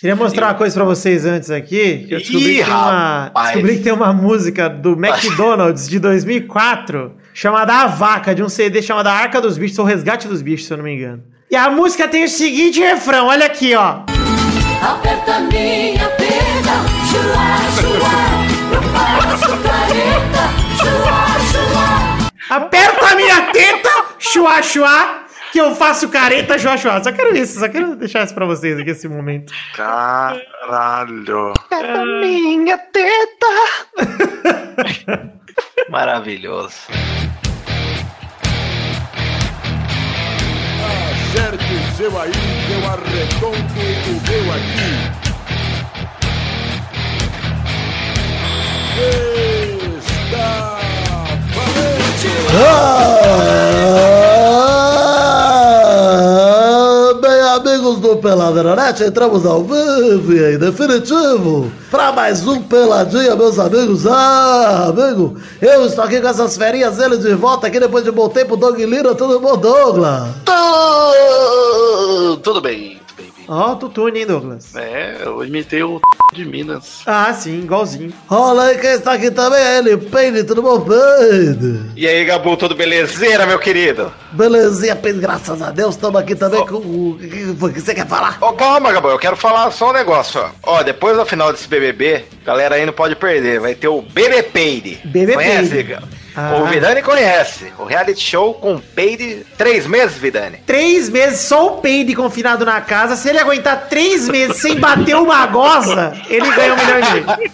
Queria mostrar uma coisa pra vocês antes aqui. que Eu descobri, Ih, que tem uma, descobri que tem uma música do McDonald's de 2004 chamada A Vaca, de um CD chamado A Arca dos Bichos, ou Resgate dos Bichos, se eu não me engano. E a música tem o seguinte refrão, olha aqui, ó. Aperta minha pena, chua, chua. Eu faço careta, chua, chua. Aperta a minha teta, chua, chua, que eu faço careta, chua. Só quero isso, só quero deixar isso pra vocês aqui, esse momento. Caralho. Minha teta! Maravilhoso. Acerte o seu aí, que eu arredondo o meu aqui. Está valente! Ah, amigos do Peladranet, entramos ao vivo e em definitivo para mais um Peladinha, meus amigos. Ah, amigo, eu estou aqui com essas ferinhas dele de volta aqui depois de bom tempo. Doug Lira, tudo bom, Douglas? Tô- Tudo bem. Ó, o tutune, hein, Douglas? É, eu imitei o de Minas. Ah, sim, igualzinho. Olha aí, quem está aqui também é ele, Peide, tudo bom, Peide? E aí, Gabu, tudo belezeira, meu querido? Belezinha, Peide, graças a Deus, estamos aqui também com o... O que, você quer falar? Ô, calma, Gabu, eu quero falar só um negócio, ó. Ó, depois do final desse BBB, galera aí não pode perder, vai ter o BB Peide. BB Conhece, Peide. Gabu? Ah. O Vidani conhece. O reality show com Peide, três meses, Vidani. Três meses só o peide confinado na casa. Se ele aguentar três meses sem bater uma goza, ele ganha um milhão e meio.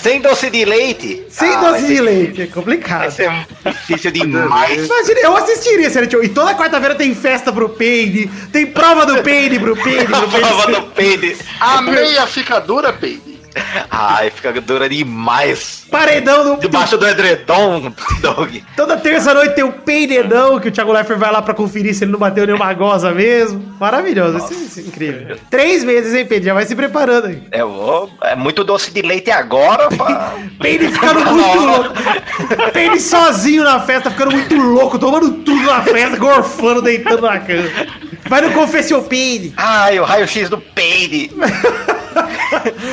Sem doce de leite. Sem Ah, doce de leite, é Vai complicado. ser difícil demais. Imagina, eu assistiria esse reality show. E toda quarta-feira tem festa pro peide, tem prova do peide pro peide. A pro peide. prova do Peide. A meia fica dura, Peide. Ai, fica dura demais. Paredão do... Debaixo do edredom, Dog. Toda terça-noite tem o peidedão, que o Thiago Leifert vai lá pra conferir se ele não bateu nenhuma goza mesmo. Maravilhoso, isso, isso é incrível. Três meses, hein, Peide? Já vai se preparando aí. É, ó, é muito doce de leite agora, pá. Peide ficando muito louco. Peide sozinho na festa, ficando muito louco, tomando tudo na festa, gorfando, deitando na cama. Vai no confessio Peide. Ai, o raio-x do Peide.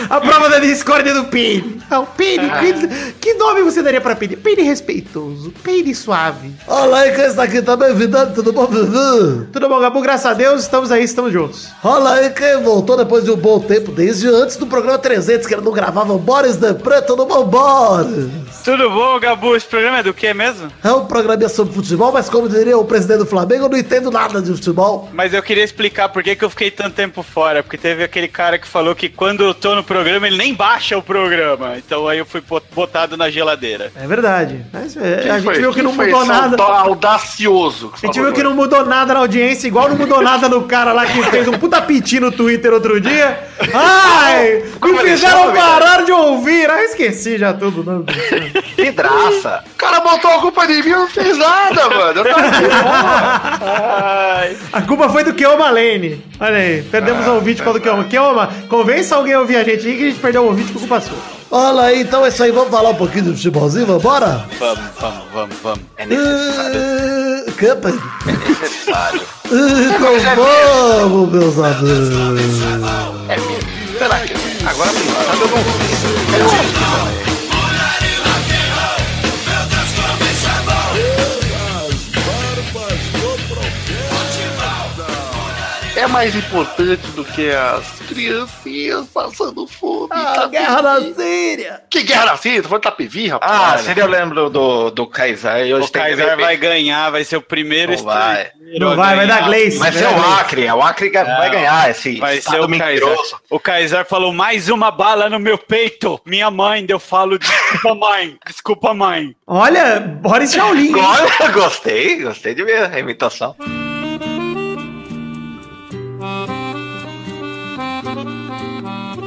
A prova da discórdia do Peide. Ah, o Peide, Peide- Que nome você daria pra Peide? Peide respeitoso, Peide suave. Olha aí, quem está aqui também, Vidani, tudo bom, Vivi? Tudo bom, Gabu? Graças a Deus, estamos aí, estamos juntos. Olha aí quem voltou depois de um bom tempo, desde antes do programa 300, que ele não gravava Boris de Preto no Bom Boris. Tudo bom, Gabu? Esse programa é do que mesmo? É um programinha sobre futebol, mas como diria o presidente do Flamengo, eu não entendo nada de futebol. Mas eu queria explicar por que, que eu fiquei tanto tempo fora. Porque teve aquele cara que falou que quando eu tô no programa, ele nem baixa o programa. Então aí eu fui bot- botado na geladeira. É verdade. Mas é, a gente foi? viu que Quem não foi mudou esse nada. auda- Audacioso. A gente viu que não mudou nada na audiência, igual não mudou nada no cara lá que fez um puta piti no Twitter outro dia. Ai! Como me fizeram chama, parar de ouvir. Ah, eu esqueci já tudo. Não. Vidraça. O cara botou a culpa de mim e não fez nada, mano. Eu tava de. A culpa foi do Keoma Lane. Olha aí, perdemos o ouvinte com o do Keoma. Keoma, convença alguém ouvir a gente aí que a gente perdeu o ouvinte por culpa sua. Olha aí, então é isso aí, vamos falar um pouquinho de futebolzinho, vambora? Vamos, vamos, vamos, vamos. É necessário. Uh? É necessário. Uh, Então vamos, meus amigos. É mesmo. Será que. Agora, sabe, eu não sei. Eu não é. É mais importante do que as criancinhas passando fome. Ah, Itapevi. guerra na Síria. Que guerra na Síria? Tu foi Tapevi, rapaz? Ah, se eu lembro do, do Kaysar. e Hoje O BBB. vai ganhar, vai ser o primeiro Não vai. Não vai, vai dar Gleice. Vai ser o Acre. O Acre vai ganhar esse Vai ser o Kaiser. O Kaiser falou mais uma bala no meu peito. Minha mãe, eu falo desculpa mãe, desculpa mãe. Olha, Boris Shaolin. gostei, gostei de ver a imitação.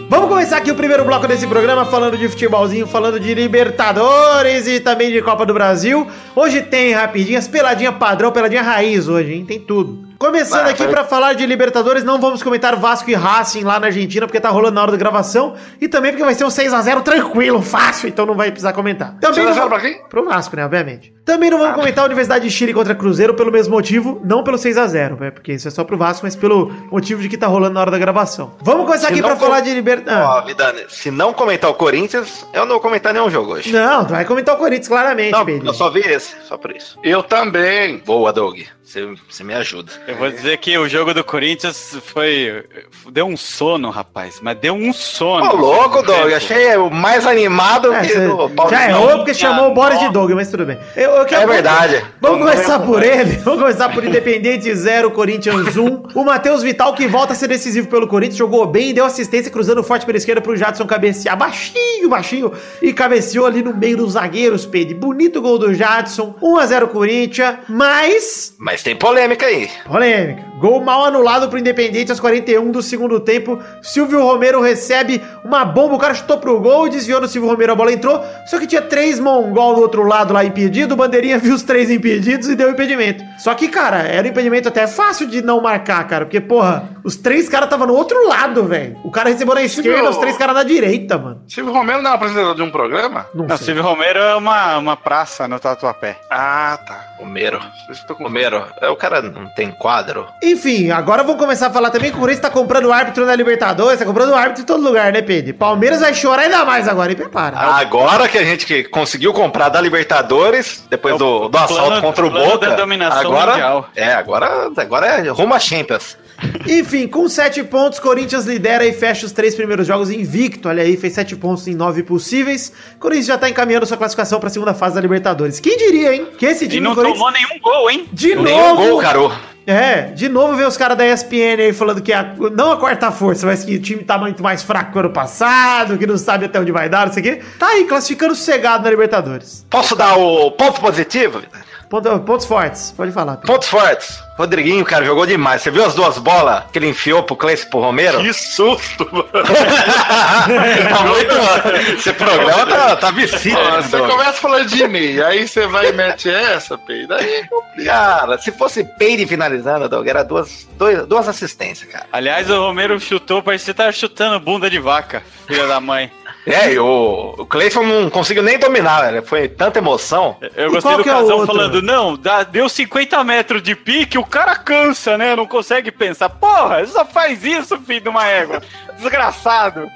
Vamos começar aqui o primeiro bloco desse programa falando de futebolzinho, falando de Libertadores e também de Copa do Brasil. Hoje tem rapidinhas, peladinha padrão, peladinha raiz hoje, hein? Tem tudo. Começando Ah, aqui pra falar de Libertadores, não vamos comentar Vasco e Racing lá na Argentina, porque tá rolando na hora da gravação, e também porque vai ser um 6x0 tranquilo, fácil, então não vai precisar comentar. Também 6 a não 0 vamos- pra quem? Pro Vasco, né, obviamente. Também não vamos comentar a Universidade de Chile contra Cruzeiro pelo mesmo motivo, não pelo 6x0, né, porque isso é só pro Vasco, mas pelo motivo de que tá rolando na hora da gravação. Vamos começar Se aqui pra for- falar de Libertadores. Ó, Vidani, se não comentar o Corinthians, eu não vou comentar nenhum jogo hoje. Não, tu vai comentar o Corinthians claramente, Não, Pedro. eu só vi esse, só por isso. Eu também. Boa, Doug. Você, você me ajuda. Eu vou dizer que o jogo do Corinthians foi. Deu um sono, rapaz. Mas deu um sono. Ô, louco, Doug. Achei o mais animado É, que cê do Paulo. já errou porque chamou o Boris de. Doug, mas tudo bem. Eu, eu quero- É verdade. Vamos Vamos começar por ele. Vamos começar por Independente 0, Corinthians 1. O Matheus Vital, que volta a ser decisivo pelo Corinthians, jogou bem, deu assistência cruzando forte pela esquerda pro Jadson cabecear baixinho, baixinho. E cabeceou ali no meio dos zagueiros, Pedro. Bonito gol do Jadson. 1x0 Corinthians, mas Mas tem polêmica aí. Polêmica. Gol mal anulado pro Independente aos 41 do segundo tempo. Silvio Romero recebe uma bomba. O cara chutou pro gol, desviou no Silvio Romero, a bola entrou. Só que tinha três mongol do outro lado lá impedido. O Bandeirinha viu os três impedidos e deu impedimento. Só que, cara, era um impedimento até fácil de não marcar, cara. Porque, porra, os três caras estavam no outro lado, velho. O cara recebeu na esquerda, viu? os três caras na direita, mano. Silvio Romero não é apresentador de um programa? Não, Não, sei. Silvio Romero é uma, uma praça no Tatuapé. Ah, tá. Romero. Romero, é, o cara não tem quadro. Enfim, agora vamos começar a falar também que o Corinthians tá comprando árbitro na Libertadores, tá comprando árbitro em todo lugar, né, Pedro? Palmeiras vai chorar ainda mais agora, e prepara. Agora que a gente que conseguiu comprar da Libertadores, depois É o do, do assalto plano- contra o Boca, da dominação agora, mundial. É, agora, agora é rumo a Champions. Enfim, com sete pontos, Corinthians lidera e fecha os três primeiros jogos invicto. Olha aí, fez sete pontos em nove possíveis. Corinthians já tá encaminhando sua classificação pra segunda fase da Libertadores. Quem diria, hein? Que esse E time não do Corinthians... tomou nenhum gol, hein? De Nenhum novo... gol, Caro. É, de novo ver os caras da ESPN aí falando que a, não a quarta força, mas que o time tá muito mais fraco que o ano passado, que não sabe até onde vai dar, não sei o quê. Tá aí, classificando sossegado na Libertadores. Posso dar o ponto positivo? Ponto- pontos fortes, pode falar. Pedro. Pontos fortes. Rodriguinho, cara, jogou demais. Você viu as duas bolas que ele enfiou pro Cleice e pro Romero? Que susto, mano. tá muito... Esse programa tá, tá vestido, Ó, né, Você começa falando de mim, aí você vai e mete essa, Pei. Daí Cara, se fosse Peire finalizando, Doug, era duas, dois- duas assistências, cara. Aliás, o Romero chutou, parecia que tava chutando bunda de vaca, filha da mãe. É, e o, o Cleison não conseguiu nem dominar, velho. Foi tanta emoção. Eu E gostei qual do que é o casal outro? falando, não, dá- deu 50 metros de pique, o cara cansa, né? Não consegue pensar. Porra, só faz isso, filho de uma égua. Desgraçado.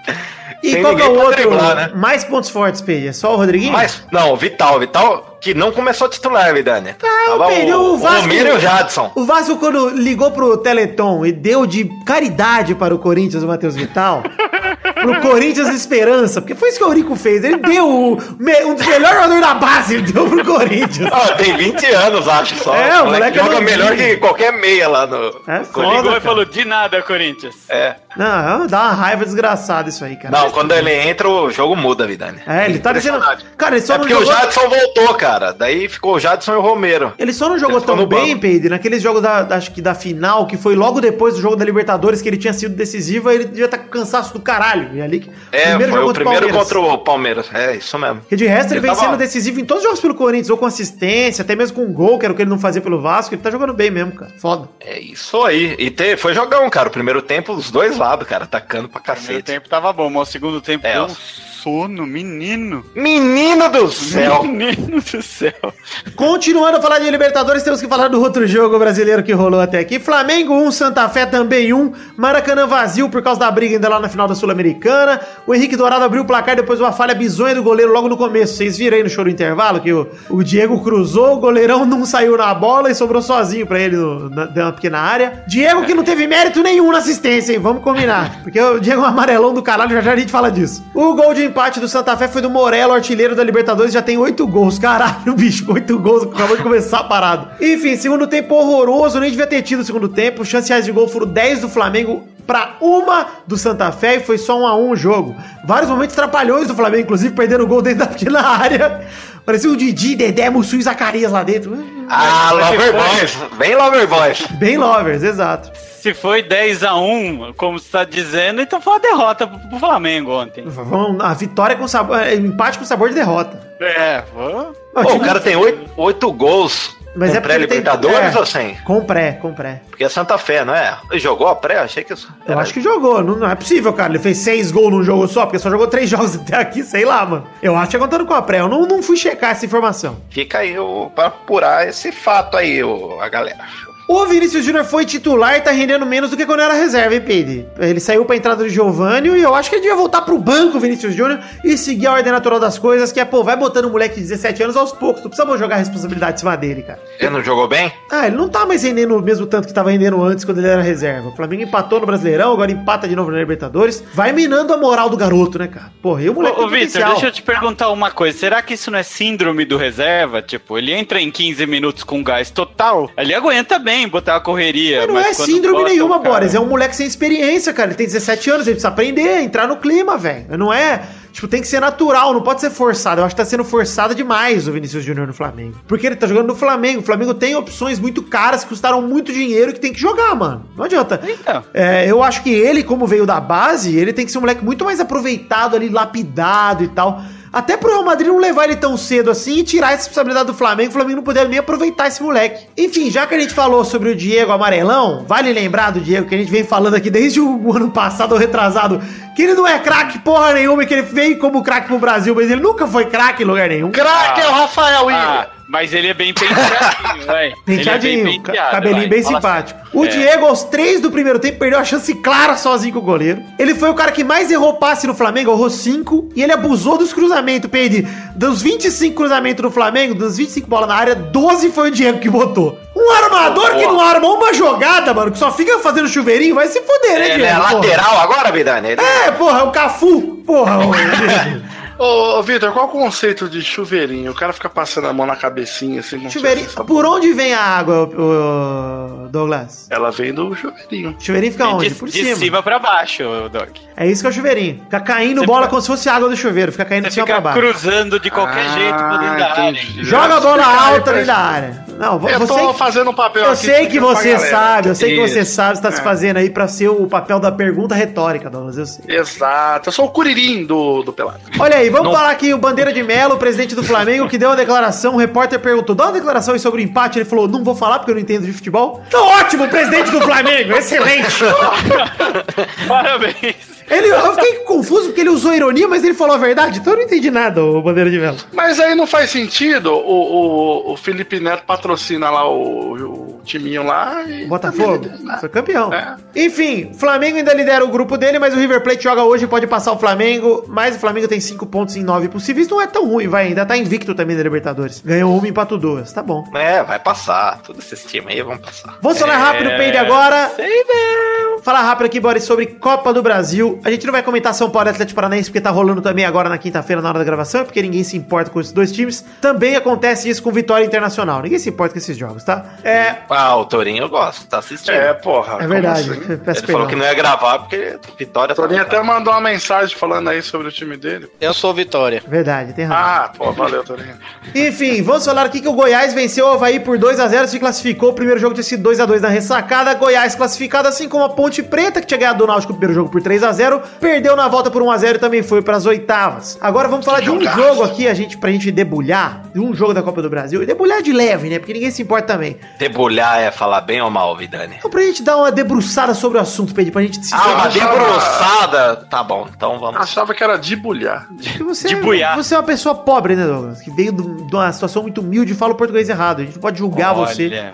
E Sem qual que é o outro? driblar, né? Mais pontos fortes, Pedro? É só o Rodriguinho? Mas, não, o Vital, o Vital, que não começou a titular, Vidani. Tava Pedro, o, o o Vasco- Romero e o Jadson. O Vasco, quando ligou pro Teleton e deu de caridade para o Corinthians o Matheus Vital, pro Corinthians Esperança, porque foi isso que o Eurico fez. Ele deu o um dos melhores jogadores da base, ele deu pro Corinthians. Ah, tem 20 anos, acho só. É, o moleque é joga novinho. melhor que qualquer meia lá no. É foda. Corinthians. Ligou cara. e falou, de nada, Corinthians. É. Não, dá uma raiva desgraçada isso aí, cara. Não, quando ele entra, o jogo muda, Vidani. É, ele tá dizendo. Cara, ele só É não porque jogou. o Jadson voltou, cara. Daí ficou o Jadson e o Romero. Ele só não jogou tão bem. Pedro, naqueles jogos da, da- acho que da final, que foi logo depois do jogo da Libertadores, que ele tinha sido decisivo, aí ele devia estar com cansaço do caralho. E ali, É, foi o primeiro Palmeiras. contra o Palmeiras. É, isso mesmo. Porque de resto ele, Ele vem tava- sendo decisivo em todos os jogos pelo Corinthians, ou com assistência, até mesmo com gol, que era o que ele não fazia pelo Vasco. Ele tá jogando bem mesmo, cara. Foda. É isso aí. E te, foi jogão, cara. O primeiro tempo, os dois lados, cara, atacando pra Primeiro cacete. tempo tava bom, mas o segundo tempo É, deu um sono, menino. Menino do céu! Menino do céu. Continuando a falar de Libertadores, temos que falar do outro jogo brasileiro que rolou até aqui. Flamengo 1, Santa Fé também 1. Maracanã vazio por causa da briga ainda lá na final da Sul-Americana. O Henrique Dourado abriu o placar depois de uma falha bizonha do goleiro logo no começo. Vocês viram aí no show do intervalo que o, o Diego cruzou, o goleirão não saiu na bola e sobrou sozinho pra ele no, na, pequena área. Diego que não teve mérito nenhum na assistência, hein? Vamos combinar. Porque o Diego é um amarelão do caralho, já já a gente fala disso. O gol de empate do Santa Fé foi do Morello, artilheiro da Libertadores, já tem oito gols. Caralho, bicho, oito gols, acabou de começar a parada. Enfim, segundo tempo horroroso, nem devia ter tido o segundo tempo. Chances de gol foram 10 do Flamengo pra uma do Santa Fé e foi só um a um o jogo. Vários momentos trapalhões do Flamengo, inclusive perdendo o gol dentro da pequena área. Parecia o Didi, Dedé, Mussu e Zacarias lá dentro. Ah, Lover Boys. Bem Lover Boys. Bem lovers, exato. Se foi 10x1, como você tá dizendo, então foi uma derrota pro pro Flamengo ontem. Vamos, a vitória com sabor, é, empate com sabor de derrota. É, vou... Pô, o cara tem oito, oito gols Mas Com é ele tem- pré-Libertadores é. ou sem? Com pré, com pré. Porque é Santa Fé, não é? Ele jogou a pré? Achei que isso. Eu era- acho que jogou, não, não é possível, cara. Ele fez seis gols num jogo só, porque só jogou três jogos até aqui, sei lá, mano. Eu acho que é contando com a pré. Eu não, não fui checar essa informação. Fica aí o, pra apurar esse fato aí, o, a galera. O Vinícius Júnior foi titular e tá rendendo menos do que quando era reserva, hein, Peide? Ele saiu pra entrada do Giovanni e eu acho que ele devia voltar pro banco, o Vinícius Júnior, e seguir a ordem natural das coisas, que é, pô, vai botando o moleque de 17 anos aos poucos. Tu precisa jogar a responsabilidade em cima dele, cara. Ele não jogou bem? Ah, ele não tá mais rendendo o mesmo tanto que tava rendendo antes quando ele era reserva. O Flamengo empatou no Brasileirão, agora empata de novo na Libertadores. Vai minando a moral do garoto, né, cara? Porra, e o moleque Ô, ô Vitor, deixa eu te perguntar uma coisa. Será que isso não é síndrome do reserva? Tipo, ele entra em 15 minutos com gás total, ele aguenta bem botar a correria. Mas não é quando síndrome nenhuma, cara- Boris. É um moleque sem experiência, cara. Ele tem 17 anos, ele precisa aprender, entrar no clima, velho. Não é. Tipo, tem que ser natural, não pode ser forçado. Eu acho que tá sendo forçado demais o Vinícius Júnior no Flamengo. Porque ele tá jogando no Flamengo. O Flamengo tem opções muito caras que custaram muito dinheiro que tem que jogar, mano. Não adianta. Então. É, eu acho que ele, como veio da base, ele tem que ser um moleque muito mais aproveitado ali, lapidado e tal. Até pro Real Madrid não levar ele tão cedo assim e tirar essa responsabilidade do Flamengo, o Flamengo não puder nem aproveitar esse moleque. Enfim, já que a gente falou sobre o Diego Amarelão, vale lembrar do Diego que a gente vem falando aqui desde o ano passado ou retrasado, que ele não é craque porra nenhuma, que ele veio como craque pro Brasil, mas ele nunca foi craque em lugar nenhum. Craque é o Rafael William. Ah, mas ele é bem penteadinho, vai. Penteadinho, é bem penteado, cabelinho vai. bem Fala simpático. assim. O É. Diego, aos três do primeiro tempo, perdeu a chance clara sozinho com o goleiro. Ele foi o cara que mais errou passe no Flamengo, errou cinco. E ele abusou dos cruzamentos, Peide. Dos 25 cruzamentos no Flamengo, dos 25 bolas na área, 12 foi o Diego que botou. Um armador que não armou uma jogada, mano, que só fica fazendo chuveirinho, vai se foder, né, Ele é porra? lateral agora, Vidani? Ele... É, porra, é o Cafu. Porra, Diego. Ô, ô Vitor, qual o conceito de chuveirinho? O cara fica passando a mão na cabecinha assim. se Chuveirinho. Por onde vem a água, ô, Douglas? Ela vem do chuveirinho. Chuveirinho fica onde? De, Por de cima. cima pra baixo, Doc. É isso que é o chuveirinho. Fica caindo Você bola fica- como se fosse água do chuveiro. Fica caindo de cima pra fica baixo. cruzando de qualquer Ah, jeito pra dentro da área. Joga a bola alta ali da área. Não, Eu você. tô fazendo um papel Eu aqui sei que você sabe, eu sei que você Isso. sabe, você tá se É. fazendo aí pra ser o papel da pergunta retórica, Douglas, eu sei. Exato. Eu sou o Curirim do, do Pelado. Olha aí, vamos falar aqui o Bandeira de Melo, presidente do Flamengo, que deu uma declaração. O repórter perguntou: dá uma declaração aí sobre o empate. Ele falou: não vou falar porque eu não entendo de futebol. Então, ótimo, presidente do Flamengo, excelente. Parabéns. Ele, eu fiquei confuso porque ele usou ironia, mas ele falou a verdade, então eu não entendi nada, o Bandeira de Melo. Mas aí não faz sentido o, o, o Felipe Neto patrocina lá o, o timinho lá e. Botafogo foi campeão. É. Enfim, o Flamengo ainda lidera o grupo dele, mas o River Plate joga hoje e pode passar o Flamengo. Mas o Flamengo tem 5 pontos em 9 possíveis. Não é tão ruim, vai. Ainda tá invicto também na Libertadores. Ganhou uma e empatou duas. Tá bom. É, vai passar. Todos esses times aí vão passar. Vamos falar rápido, É, Peide, agora. Sei não. Falar rápido aqui, Boris, sobre Copa do Brasil. A gente não vai comentar São Paulo e Atlético Paranaense, porque tá rolando também agora na quinta-feira, na hora da gravação, porque ninguém se importa com esses dois times. Também acontece isso com Vitória Internacional. Ninguém se importa com esses jogos, tá? É, Ah, o Torinho eu gosto, tá assistindo. É, porra. é como verdade. assim? Peço Ele falou que não ia gravar porque Vitória O Torinho tá- até mandou uma mensagem falando aí sobre o time dele. Eu sou Vitória. Verdade, tem razão. Ah, pô, valeu, Torinho. Enfim, vamos falar aqui que o Goiás venceu o Havaí por 2x0, se classificou. O primeiro jogo tinha sido 2x2 na ressacada. Goiás classificado, assim como a Ponte Preta, que tinha ganhado do Náutico no primeiro jogo por 3x0. Perdeu na volta por 1x0 e também foi para as oitavas. Agora vamos falar de um Jogaço. jogo aqui, a gente, pra gente debulhar. De um jogo da Copa do Brasil. E debulhar de leve, né? Porque ninguém se importa também. Debulhar é falar bem ou mal, Vidani? Então, pra gente dar uma debruçada sobre o assunto, Pedro, pra gente se Ah, uma debruçada. Tá bom, então vamos. Achava que era de bulhar. Porque você, de buiar. você é uma pessoa pobre, né, Douglas? Que veio de uma situação muito humilde e fala o português errado. A gente não pode julgar Olha, você pela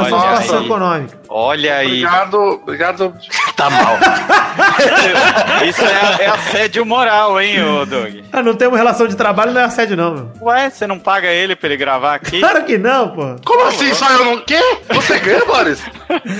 olha sua situação aí. econômica. Olha aí. Obrigado, obrigado. Tá mal. Isso é, é assédio moral, hein, ô Doug? Ah, não temos relação de trabalho, não é assédio, não, meu. Ué, você não paga ele pra ele gravar aqui? Claro que não, pô. Como assim? Só eu não. Quê? Você ganha, Boris?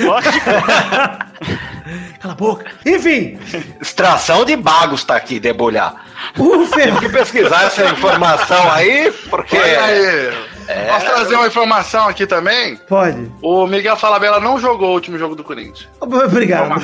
Lógico. Cala a boca. Enfim, Extração de bagos tá aqui, debulhar. o Fer... Tem que pesquisar essa informação aí, porque. Olha aí. Posso trazer uma informação aqui também? Pode. O Miguel Falabella não jogou o último jogo do Corinthians. Obrigado.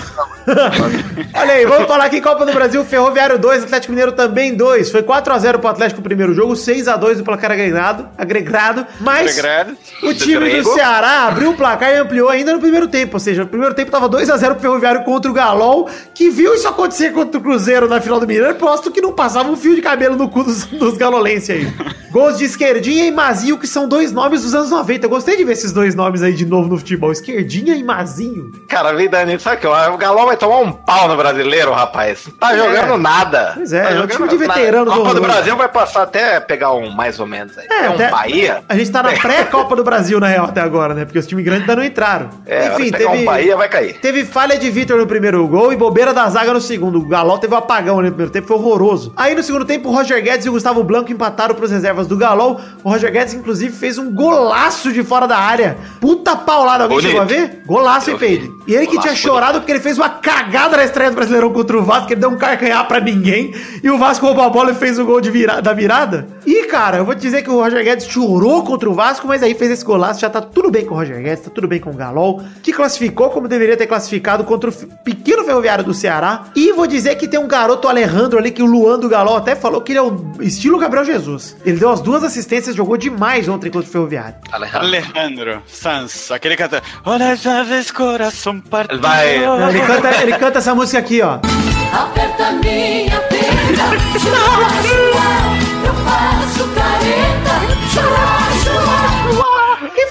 Olha aí, vamos falar aqui Copa do Brasil, Ferroviário 2, Atlético Mineiro também 2. Foi 4x0 pro Atlético no primeiro jogo, 6x2 do placar agregado, agregado. Mas Agregado. o time do. Ceará abriu o placar e ampliou ainda no primeiro tempo. Ou seja, no primeiro tempo tava 2x0 pro Ferroviário contra o Galol, que viu isso acontecer contra o Cruzeiro na final do Mineiro. Posto que não passava um fio de cabelo no cu dos, dos galolenses aí. Gols de Esquerdinha e Mazinho, que são dois nomes dos anos 90. Eu gostei de ver esses dois nomes aí de novo no futebol. Esquerdinha e Mazinho. Cara, vida nisso, sabe o que? O Galol vai tomar um pau no brasileiro, rapaz. Tá É. jogando nada. Pois é, tá é um time de nada. veteranos A Copa do. Brasil vai passar até pegar um mais ou menos aí. É, um até- Bahia. A gente tá na pré-Copa do Brasil, na real, até agora, né? Porque os times grandes ainda não entraram. É, Enfim, pegar um Bahia vai cair. Teve falha de Vitor no primeiro gol e bobeira da zaga no segundo. O Galol teve um apagão ali no primeiro tempo, foi horroroso. Aí no segundo tempo, o Roger Guedes e o Gustavo Blanco empataram pros reservas do Galol. O Roger Guedes, inclusive, fez um golaço de fora da área. Puta paulada, alguém Bonito. chegou a ver? Golaço, hein. Peide? E ele que Golaço tinha chorado porque ele fez uma cagada na estreia do Brasileirão contra o Vasco, que ele deu um carcanhar pra ninguém. E o Vasco roubou a bola e fez o gol de vira- da virada. E, cara, eu vou te dizer que o Roger Guedes chorou contra o Vasco, mas aí fez esse golaço. Já tá tudo bem com o Roger Guedes, tá tudo bem com o Galol, que classificou como deveria ter classificado contra o pequeno ferroviário do Ceará. E vou dizer que tem um garoto Alejandro ali, que o Luan do Galol até falou que ele é o estilo Gabriel Jesus. Ele deu as duas assistências, jogou demais ontem contra o ferroviário. Alejandro. Alejandro Sanz, aquele canta. Olha, já vez coração partido. Vai. Ele, canta, ele canta essa música aqui, ó. Aperta minha perna, chua, chua, eu faço careta, chua, chua.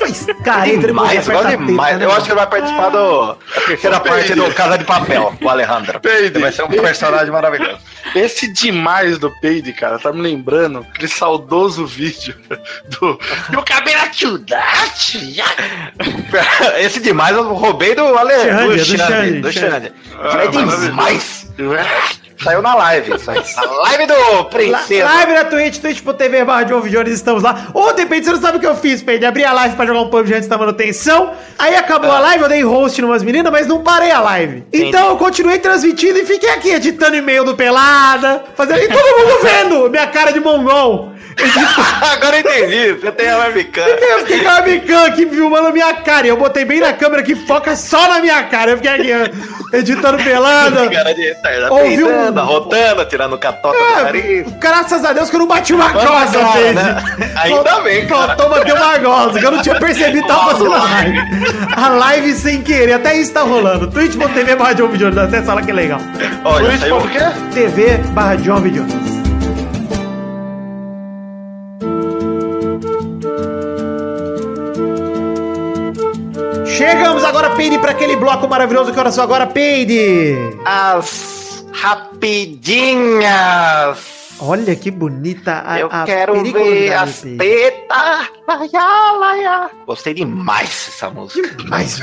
Faz careta de Demais, gosto aperta demais. Eu né? acho que ele vai participar do, da terceira parte do Casa de Papel, o Alejandro. Peide. Vai ser um personagem maravilhoso. Esse demais do Peide, cara, tá me lembrando aquele saudoso vídeo do. Meu cabelo é atiudate! Esse demais eu roubei do Ale, Xande, do do Xande, do Xande. Falei maravilhoso. demais. Saiu na live. Na live do La- Princesa. Live na Twitch, twitch.tv barra John Jones, estamos lá. Ontem, Peide, você não sabe o que eu fiz, Peide. Abri a live pra jogar um PUBG antes da manutenção. Aí acabou Ah. a live, eu dei host numas meninas, mas não parei a live. Então eu continuei transmitindo e fiquei aqui editando e-mail do Pelada, fazendo... E todo mundo vendo minha cara de mongol. Agora eu entendi. Você tem a webcam. Eu fiquei com a webcam aqui filmando a minha cara. E eu botei bem na câmera que foca só na minha cara. Eu fiquei aqui, editando pelada. Cara de retardado, Ouviu peidando, um- arrotando, tirando catota do É, nariz. graças a Deus que eu não bati uma agora, Peide. né? Ainda bem, cara. Faltou bater uma goza, que eu não tinha percebido tava fazendo a live. A live sem querer, até isso tá rolando. twitch.tv barra John acessa lá que é legal. Olha, Twitch, saiu... por quê? TV barra John Videones. Chegamos agora, Peide, para aquele bloco maravilhoso que horas são agora, Peide. As rapidinhas. Olha que bonita a Eu a quero ver as tetas. Laia, laia. Gostei demais dessa música. Mas,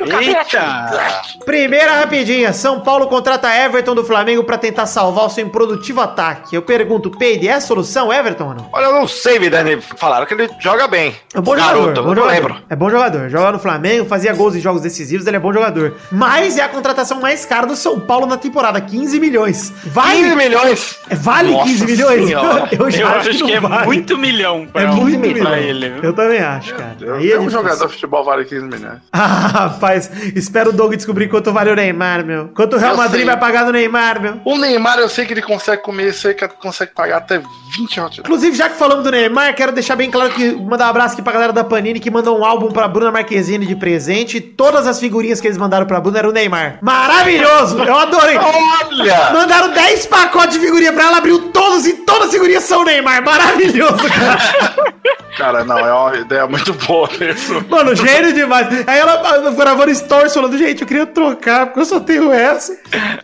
Eita! Primeira rapidinha, São Paulo contrata Everton do Flamengo pra tentar salvar o seu improdutivo ataque. Eu pergunto, Peide, é a solução, Everton ou não? Olha, eu não sei, Vidani. Falaram que ele joga bem. É um bom Garoto, jogador, bom eu não jogador. lembro. É bom jogador. Joga no Flamengo, fazia gols em jogos decisivos, ele é bom jogador. Mas é a contratação mais cara do São Paulo na temporada, 15 milhões. 15 Vale, milhões. vale Nossa 15 milhões? Senhora. Eu já Eu acho, acho que é vale. muito milhão pra, É muito pra milhão. ele. viu? Eu também acho, cara. Aí é um difícil. jogador de futebol vale 15 milhões. Ah, rapaz, espero o Doug descobrir quanto vale o Neymar, meu. Quanto o Real Eu Madrid sei. vai pagar no Neymar, meu. O Neymar, eu sei que ele consegue comer, eu sei que ele consegue pagar até 20 hot Inclusive, já que falamos do Neymar, quero deixar bem claro que mandar um abraço aqui pra galera da Panini que mandou um álbum pra Bruna Marquezine de presente. E todas as figurinhas que eles mandaram pra Bruna eram o Neymar. Maravilhoso! Eu adorei! Olha! Mandaram 10 pacotes de figurinha pra ela, abriu todos e todas as figurinhas são o Neymar. Maravilhoso, cara. Cara, não, é uma ideia muito boa isso. Mano, gênio demais. Aí ela ela gravando stories falando, gente, eu queria trocar, porque eu só tenho essa.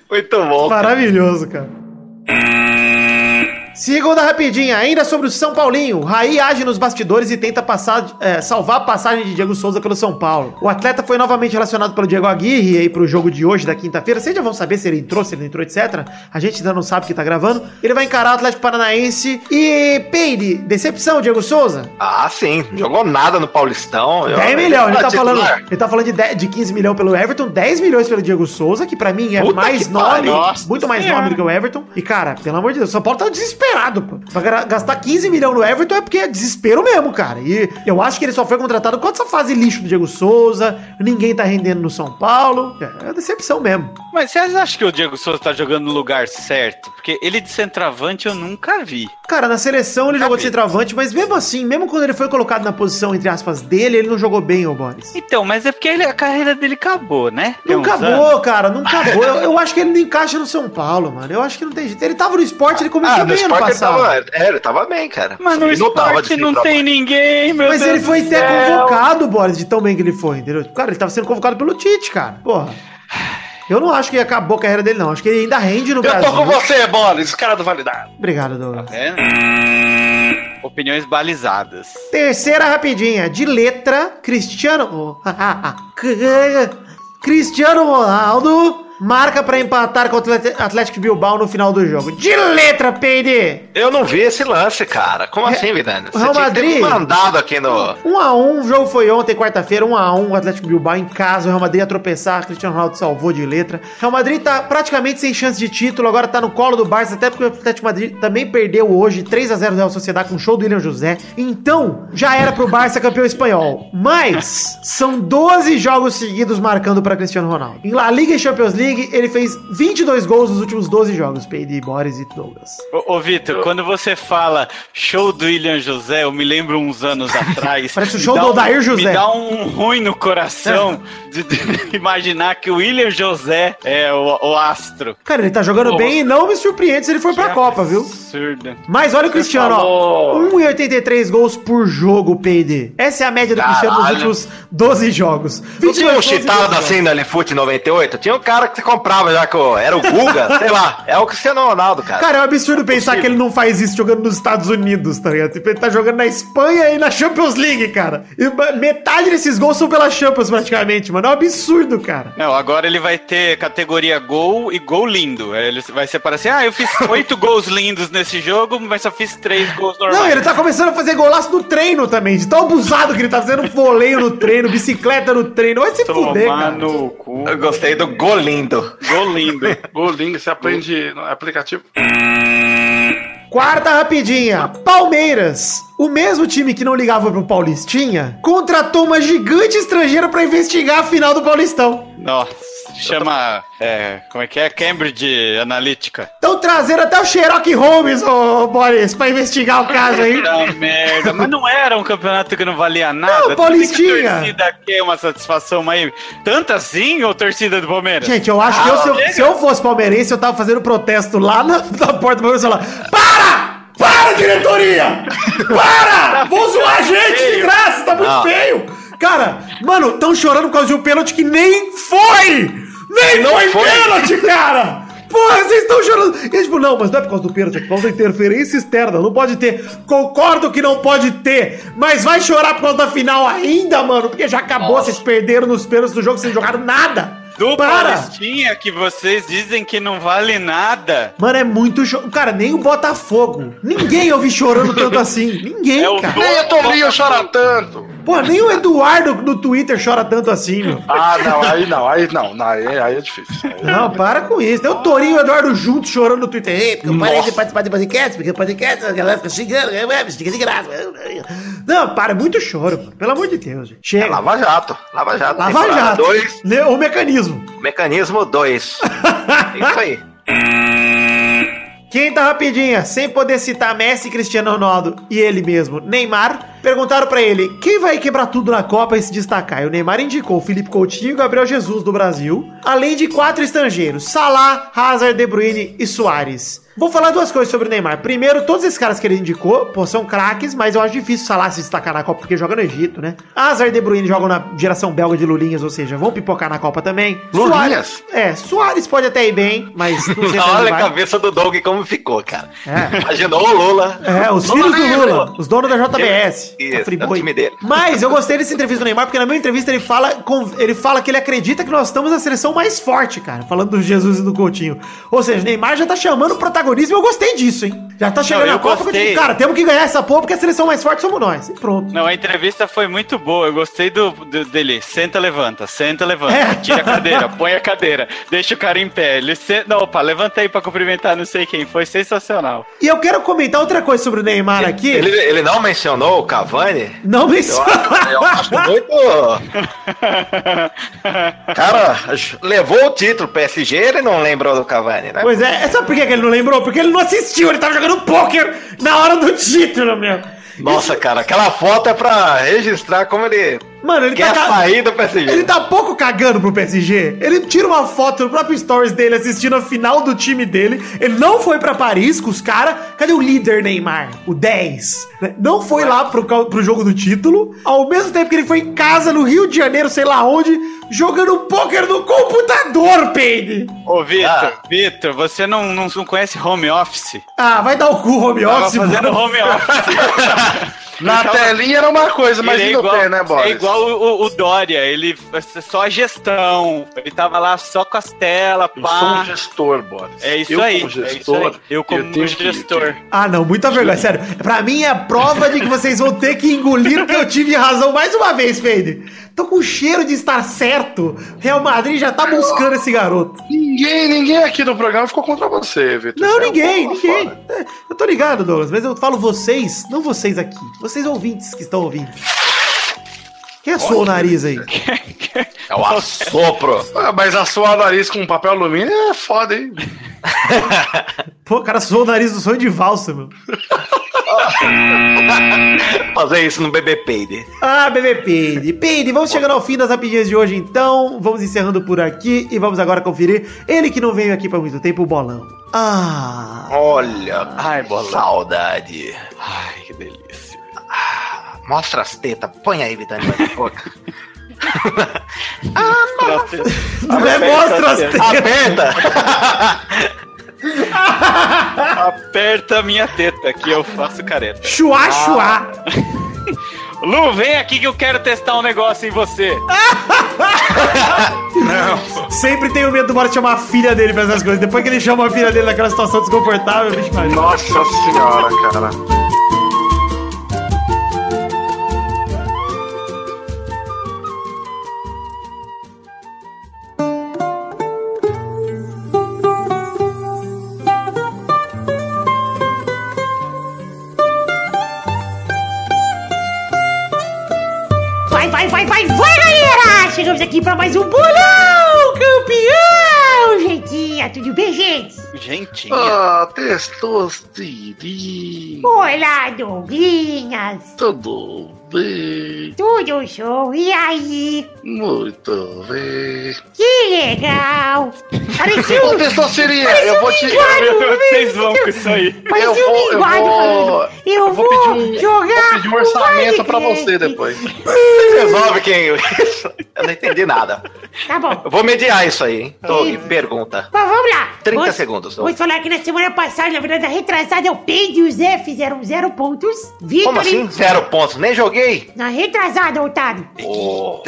Muito bom. cara. Maravilhoso, cara. Segunda rapidinha, ainda sobre o São Paulinho. O Raí age nos bastidores e tenta passar, é, salvar a passagem de Diego Souza pelo São Paulo. O atleta foi novamente relacionado pelo Diego Aguirre aí pro jogo de hoje, da quinta-feira. Vocês já vão saber se ele entrou, se ele não entrou, etc. A gente ainda não sabe que tá gravando. Ele vai encarar o Atlético Paranaense. E, Peide, decepção, Diego Souza? Ah, sim. Jogou nada no Paulistão. Eu- 10 milhões, ele Ah, tá, falando, titular. ele tá falando de, 10 de 15 milhões pelo Everton, 10 milhões pelo Diego Souza, que pra mim é Puta mais nome. Nossa muito mais Senhora. nome do que o Everton. E cara, pelo amor de Deus, o São Paulo tá desesperado, pô. Pra gastar 15 milhões no Everton é porque é desespero mesmo, cara. E eu acho que ele só foi contratado com essa fase lixo do Diego Souza, ninguém tá rendendo no São Paulo. É, é decepção mesmo. Mas vocês acham que o Diego Souza tá jogando no lugar certo? Porque ele de centroavante eu nunca vi. Cara, na seleção ele jogou de vi. centroavante, mas mesmo assim, mesmo quando ele foi colocado na posição, entre aspas, dele, ele não jogou bem, ô Boris. Então, mas é porque ele- a carreira dele acabou, né? Não acabou, anos. cara, não acabou. Eu, eu acho que ele não encaixa no São Paulo, mano. Eu acho que não tem jeito. Ele tava no esporte, ele começou Ah, no bem ano esporte ele passado. tava, é, ele tava bem, cara. Mas no Ele não tava esporte de não tem ninguém, meu Mas Deus ele foi até convocado, Boris, de tão bem que ele foi, entendeu? Cara, ele tava sendo convocado pelo Tite, cara. Porra. Eu não acho que acabou a carreira dele, não. Acho que ele ainda rende no Eu Brasil. tô com você, Boris, cara do Validade. Obrigado, Douglas. É? Opiniões balizadas. Terceira rapidinha. De letra, Cristiano... Cristiano Ronaldo marca pra empatar com o Atlético Bilbao no final do jogo. De letra, Peide! Eu não vi esse lance, cara. Como assim, Vidani? o Real Madrid- mandado aqui no... 1 a 1 o jogo foi ontem, quarta-feira, 1 a 1 o Atlético Bilbao em casa, o Real Madrid ia tropeçar, Cristiano Ronaldo salvou de letra. O Real Madrid tá praticamente sem chance de título, agora tá no colo do Barça, até porque o Atlético Madrid também perdeu hoje 3 a 0 do Real Sociedade com o show do William José. Então, já era pro Barça campeão espanhol. Mas são 12 jogos seguidos marcando pra Cristiano Ronaldo. Em La Liga e Champions League, ele fez 22 gols nos últimos 12 jogos, Peide, Boris e Douglas. Ô, ô Vitor, quando você fala show do William José, eu me lembro uns anos atrás. Parece o show do um- Odair José. Me dá um ruim no coração de, de imaginar que o William José é o, o astro. Cara, ele tá jogando bem e não me surpreende se ele for pra Copa, viu? Absurdo. Mas olha o Cristiano, ó. falou. 1,83 gols por jogo, PD. Essa é a média do Cristiano nos Caralho. últimos 12 jogos. Não tinha um cheatado 12 assim no Lifute 98? Tinha um cara que você comprava já que era o Guga, sei lá. É o Cristiano Ronaldo, cara. Cara, é um absurdo pensar que ele não faz isso jogando nos Estados Unidos, tá ligado? Tipo, ele tá jogando na Espanha e na Champions League, cara. E metade desses gols são pela Champions, praticamente, mano. É um absurdo, cara. Não, agora ele vai ter categoria gol e gol lindo. Ele vai separar assim: ah, eu fiz oito gols lindos nesse jogo, mas só fiz três gols normais. Não, ele tá começando a fazer golaço no treino também, de tão abusado que ele tá fazendo voleio no treino, bicicleta no treino. Vai se fuder, Tomar cara. no cu. Eu gostei do. Gol lindo. Golinho, você aprende no aplicativo. Quarta rapidinha. Palmeiras. O mesmo time que não ligava pro Paulistinha contratou uma gigante estrangeira pra investigar a final do Paulistão. Nossa, chama. É, como é que é? Cambridge Analytica. Estão trazendo até o Sherlock Holmes, ô Boris, pra investigar o caso aí. Puta merda, mas não era um campeonato que não valia nada. Não, Paulistinha. A torcida aqui é uma satisfação, mas tanto assim, ô torcida do Palmeiras? Gente, eu acho que eu, se, eu, se eu fosse palmeirense, eu tava fazendo protesto lá na, na porta do Palmeiras e falar: Para! Para, diretoria! Para! Vou zoar a gente de graça, tá muito Não. feio! Cara, mano, tão chorando por causa de um pênalti que nem foi! Nem Não foi, foi. pênalti, cara! Porra, vocês estão chorando. E tipo, não, mas não é por causa do pênalti, é por causa da interferência externa. Não pode ter. Concordo que não pode ter. Mas vai chorar por causa da final ainda, mano. Porque já acabou, vocês perderam nos pênaltis do jogo, vocês jogaram nada. Do Para! Paulistinha que vocês dizem que não vale nada. Mano, é muito choro. Cara, nem o Botafogo. Ninguém eu vi chorando tanto assim. Ninguém, É cara. Nem o Torinho chora tanto. Pô, nem o Eduardo no Twitter chora tanto assim, meu. Ah, não, aí não, aí não, não aí, aí é difícil. Aí- Não, para com isso. Tem o Torinho e o Eduardo juntos chorando no Twitter. Ei, porque eu parei Nossa. de participar de podcast, porque o podcast a galera fica xingando, é, me xinga de graça. Não, para, é muito choro, mano. Pelo amor de Deus, gente. É Chega. Lava Jato. Lava Jato. Lava Jato. dois, O mecanismo. Mecanismo 2. Isso aí. Quinta rapidinha, sem poder citar Messi, Cristiano Ronaldo e ele mesmo, Neymar, perguntaram pra ele quem vai quebrar tudo na Copa e se destacar. E o Neymar indicou Felipe Coutinho e Gabriel Jesus do Brasil, além de quatro estrangeiros, Salah, Hazard, De Bruyne e Soares. Vou falar duas coisas sobre o Neymar. Primeiro, todos esses caras que ele indicou, pô, são craques, mas eu acho difícil o Salah se destacar na Copa porque joga no Egito, né? Hazard e De Bruyne jogam na geração belga de Lulinhas, ou seja, vão pipocar na Copa também. Lulinhas? Soares, é, Soares pode até ir bem, mas não sei Olha a cabeça do Doug como ficou, cara. É. Imaginou o Lula. É, os Lula filhos do livre. Lula, os donos da JBS. Isso, time dele. Mas eu gostei dessa entrevista do Neymar, porque na minha entrevista ele fala, ele fala que ele acredita que nós estamos na seleção mais forte, cara. Falando do Jesus e do Coutinho. Ou seja, o Neymar já tá chamando o protagonismo e eu gostei disso, hein? Já tá chegando Não, a Copa, gostei. tipo, cara, temos que ganhar essa porra porque a seleção mais forte somos nós. E pronto. Não, a entrevista foi muito boa. Eu gostei do, do- dele. Senta, levanta, senta, levanta. É. Tira a cadeira, põe a cadeira, deixa o cara em pé. Ele se... Não, opa, levanta aí pra cumprimentar não sei quem. Foi sensacional. E eu quero comentar outra coisa sobre o Neymar aqui. Ele, ele não mencionou o Cavani? Não Eu menciona. acho, eu acho muito. Cara, levou o título PSG, ele não lembrou do Cavani, né? Pois é, sabe por que ele não lembrou? Porque ele não assistiu, ele tava jogando pôquer na hora do título, meu. Nossa, cara, aquela foto é pra registrar como ele Mano, ele quer tá. sair do PSG. Ele tá pouco cagando pro PSG. Ele tira uma foto no próprio stories dele assistindo a final do time dele. Ele não foi pra Paris com os caras. Cadê o líder Neymar? O 10. né? Não foi lá pro, pro jogo do título. Ao mesmo tempo que ele foi em casa no Rio de Janeiro, sei lá onde, jogando pôquer no computador, Peide. Ô, Vitor, Ah. Vitor, você não, não, não conhece home office? Ah, vai dar o cu, home Tava office, fazendo mano. home office. Na telinha era uma coisa, mas e no pé, né, Boris? É igual o, o- o Dória, ele só a gestão. Ele tava lá só com as telas, Eu sou um pá. gestor, Boris. É isso eu, aí, Como é isso gestor, aí. Eu como tenho que- gestor. Ah, não, muita vergonha, sério. Pra mim é prova de que vocês vão ter que engolir que eu tive razão mais uma vez, Fede. Tô com cheiro de estar certo. Real Madrid já tá buscando esse garoto. Ninguém, ninguém aqui no programa ficou contra você, Vitor. Não, Você é ninguém, ninguém. fora. É, Eu tô ligado, Douglas, mas eu falo vocês, não vocês aqui. Vocês ouvintes que estão ouvindo. Quem assou o nariz aí? É o assopro. Ah, mas assoar o nariz com papel alumínio é foda, hein? Pô, o cara assou o nariz do sonho de valsa, meu. Fazer isso no bebê Peide. Ah, bebê Peide. Peide, vamos chegando ao fim das rapidinhas de hoje então. Vamos encerrando por aqui e vamos agora conferir ele que não veio aqui por muito tempo, o Bolão. Ah, Olha, Ai, bola. saudade. Ai, que delícia. Mostra as tetas, põe aí, Vitani, pouco. não é mostra as tetas. Aperta! Aperta a minha teta que eu faço careta. Chuá, chuá. Lu, vem aqui que eu quero testar um negócio em você. Sempre tenho medo do Bora chamar a filha dele pra essas coisas. Depois que ele chama a filha dele naquela situação desconfortável, bicho, Maria. Nossa senhora, cara. Mais um bolão campeão! Gentinha, tudo bem, gente? Gente, Ah, testosterinha. Olá, Douglinhas! Tudo bem? Tudo show? E aí? Muito bem. Que legal! Parecia um... testosterinha, Parecia eu vou te... linguado, vocês vão com isso aí. Parecia eu um vou- eu vou- Eu, eu vou vou, pedir um- jogar Vou pedir um orçamento pra Minecraft." você depois. Resolve quem. Eu não entendi nada. Tá bom. Eu vou mediar isso aí, hein? Tô, Isso. pergunta. Mas vamos lá. 30 Vamos- segundos. Vamos falar que na semana passada, na verdade, retrasada, o Pedro e o Zé fizeram zero pontos. Vitor Como assim? Zero pontos. Nem joguei. Na retrasada, otário. Oh.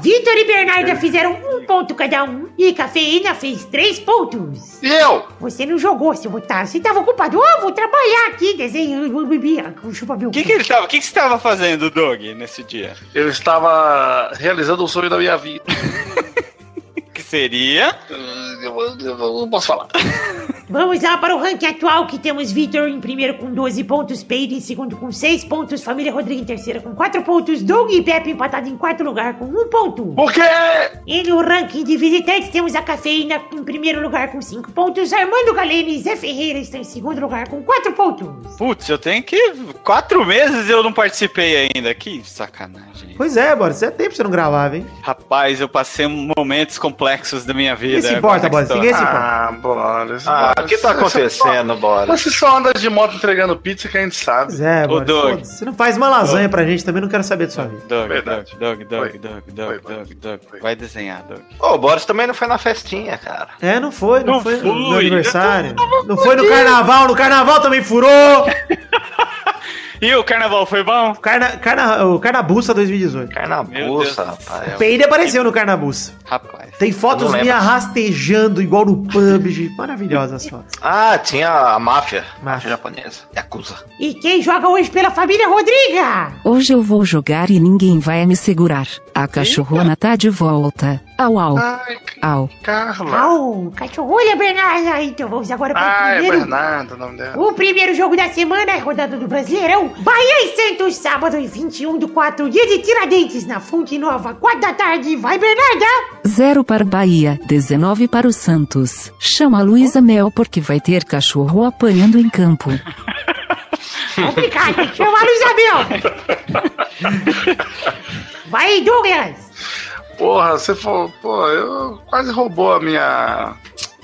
Vitor e Bernarda fizeram um ponto cada um. E Cafeína fez três pontos. E eu? Você não jogou, seu otário. Você tava ocupado. Ó, vou trabalhar aqui, desenho. Chupa meu O que, que ele tava? O que, que você tava fazendo, Doug, nesse dia? Eu estava realizando o sonho da minha vida. Que seria? Eu, eu- eu não posso falar. Vamos lá para o ranking atual, que temos Vitor em primeiro com 12 pontos, Peide em segundo com 6 pontos, Família Rodrigo em terceiro com 4 pontos, Doug e Pepe empatado em quarto lugar com 1 ponto. Por quê? E no ranking de visitantes temos a Cafeína em primeiro lugar com 5 pontos, Armando Galeno e Zé Ferreira estão em segundo lugar com 4 pontos. Putz, eu tenho que. Quatro meses eu não participei ainda. Que sacanagem. Pois é, Boris, é tempo que você não gravava, hein? Rapaz, eu passei momentos complexos da minha vida. Ninguém se importa, Agora Boris, ninguém se importa. Ah, Boris. Ah, o Boris, que tá acontecendo, só- Bora? Você só anda de moto entregando pizza que a gente sabe. Pois é, Boris, Doug. Você não faz uma lasanha pra gente, também não quero saber da sua vida. Doug, Verdade. Doug, Doug. Doug, Doug, Doug. Doug. Vai desenhar, Doug. Ô, o Boris também não foi na festinha, cara. É, não foi, não, Não foi, fui, no aniversário. Não foi no carnaval, no carnaval também furou. E o carnaval foi bom? Carna, carna, o Carnabuça 2018. Meu Deus Carnabuça, rapaz. Peide apareceu no Carnabuça. Rapaz. Tem fotos lembro. rastejando igual no PUBG. Maravilhosas fotos. Ah, tinha a máfia. Máfia. Máfia japonesa. Yakuza. E quem joga hoje pela família Rodriga? Hoje eu vou jogar e ninguém vai me segurar. A cachorrona tá de volta. Au, au, Ai, au. Carla. Au, cachorrolha, Bernarda. Então vamos agora para o Ah, é primeiro. Bernardo o nome dela. O primeiro jogo da semana é rodada do Brasileirão. Bahia e Santos, sábado e 21 do 4, dia de Tiradentes, na Fonte Nova, 4 da tarde. Vai, Bernarda! Zero para Bahia, 19 para o Santos. Chama a Luísa Mel porque vai ter cachorro apanhando em campo. Complicado, chama a Luiz Abel. Vai, Douglas! Porra, você falou, pô, eu quase roubou a minha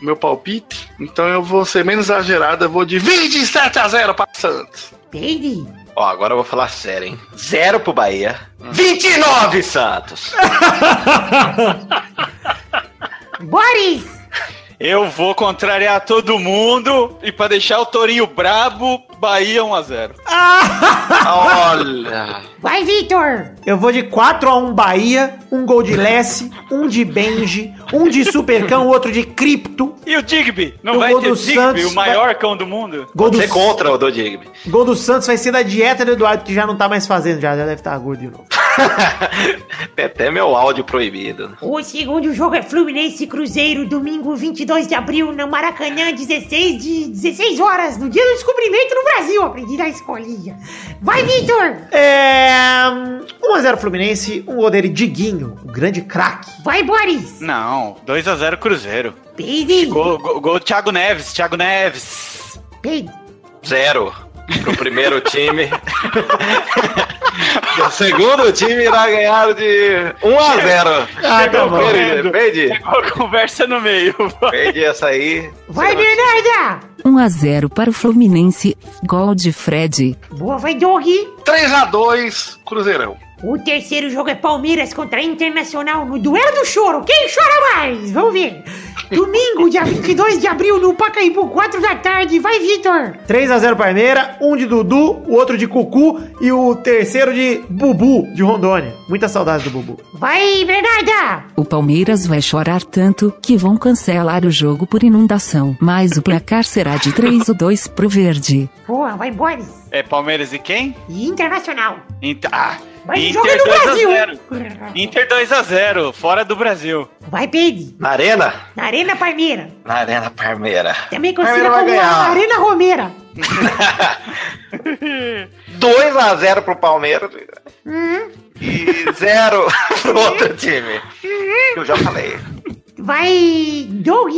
meu palpite. Então eu vou ser menos exagerado, eu vou de 27 a 0 para Santos. Peide! Ó, agora eu vou falar sério, hein? Zero pro Bahia. 29, Santos! Boris! Eu vou contrariar todo mundo e pra deixar o Torinho brabo, Bahia 1x0. Olha! Vai, Vitor! Eu vou de 4x1 Bahia, um gol de Lessie, um de Benji, um de Supercão, outro de Cripto. E o Digby? Não O vai gol ter do Digby, Santos o maior cão do mundo? Gol do, Você contra o Dodigby. gol do Santos vai ser da dieta do Eduardo, que já não tá mais fazendo, já, já deve estar gordo de novo. Tem até meu áudio proibido. O segundo jogo é Fluminense Cruzeiro, domingo 22 de abril, no Maracanã, 16 de 16 horas, no dia do descobrimento no Brasil. Aprendi na escolinha. Vai, Vitor! É. 1x0 Fluminense, um gol dele, Diguinho, o grande craque. Vai, Boris! Não, 2x0 Cruzeiro. Peide! Gol, gol, gol Thiago Neves, Thiago Neves. Peide! Zero pro primeiro time. o segundo time irá ganhar de 1 a 0. Ah, tá bom. Perdi. Conversa no meio. Perdi essa aí. Vai, Bernarda! 1 a 0 para o Fluminense. Gol de Fred. Boa, vai, Doug! 3 a 2 Cruzeirão. O terceiro jogo é Palmeiras contra Internacional no Duelo do Choro. Quem chora mais? Vamos ver. Domingo, dia 22 de abril, no Pacaembu, 4 da tarde. Vai, Vitor! 3x0 Palmeira, um de Dudu, o outro de Cucu e o terceiro de Bubu, de Rondônia. Muita saudade do Bubu. Vai, Bernarda! O Palmeiras vai chorar tanto que vão cancelar o jogo por inundação. Mas o placar será de 3 a 2 pro Verde. Boa, vai, Boris! É Palmeiras e quem? E Internacional. Inter, ah, Mas Inter joga no 2 a Brasil! 0. Inter 2x0, fora do Brasil. Vai, Peide! Na Arena? Na Arena Palmeira. Na Arena Palmeira. Também conhecida vai como ganhar. a Arena Romeira. 2 a 0 pro Palmeiras. Uhum. E 0 pro outro time. Eu já falei. Vai, Doug!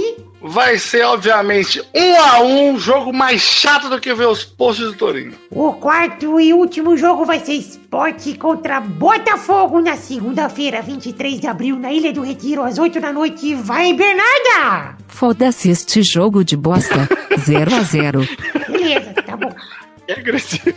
Vai ser, obviamente, 1 a 1 jogo mais chato do que ver os posts do Torinho. O quarto e último jogo vai ser Esporte contra Botafogo na segunda-feira, 23 de abril, na Ilha do Retiro, às 8 da noite. Vai, Bernarda! Foda-se este jogo de bosta. 0 a 0 Beleza, tá bom. É agressivo.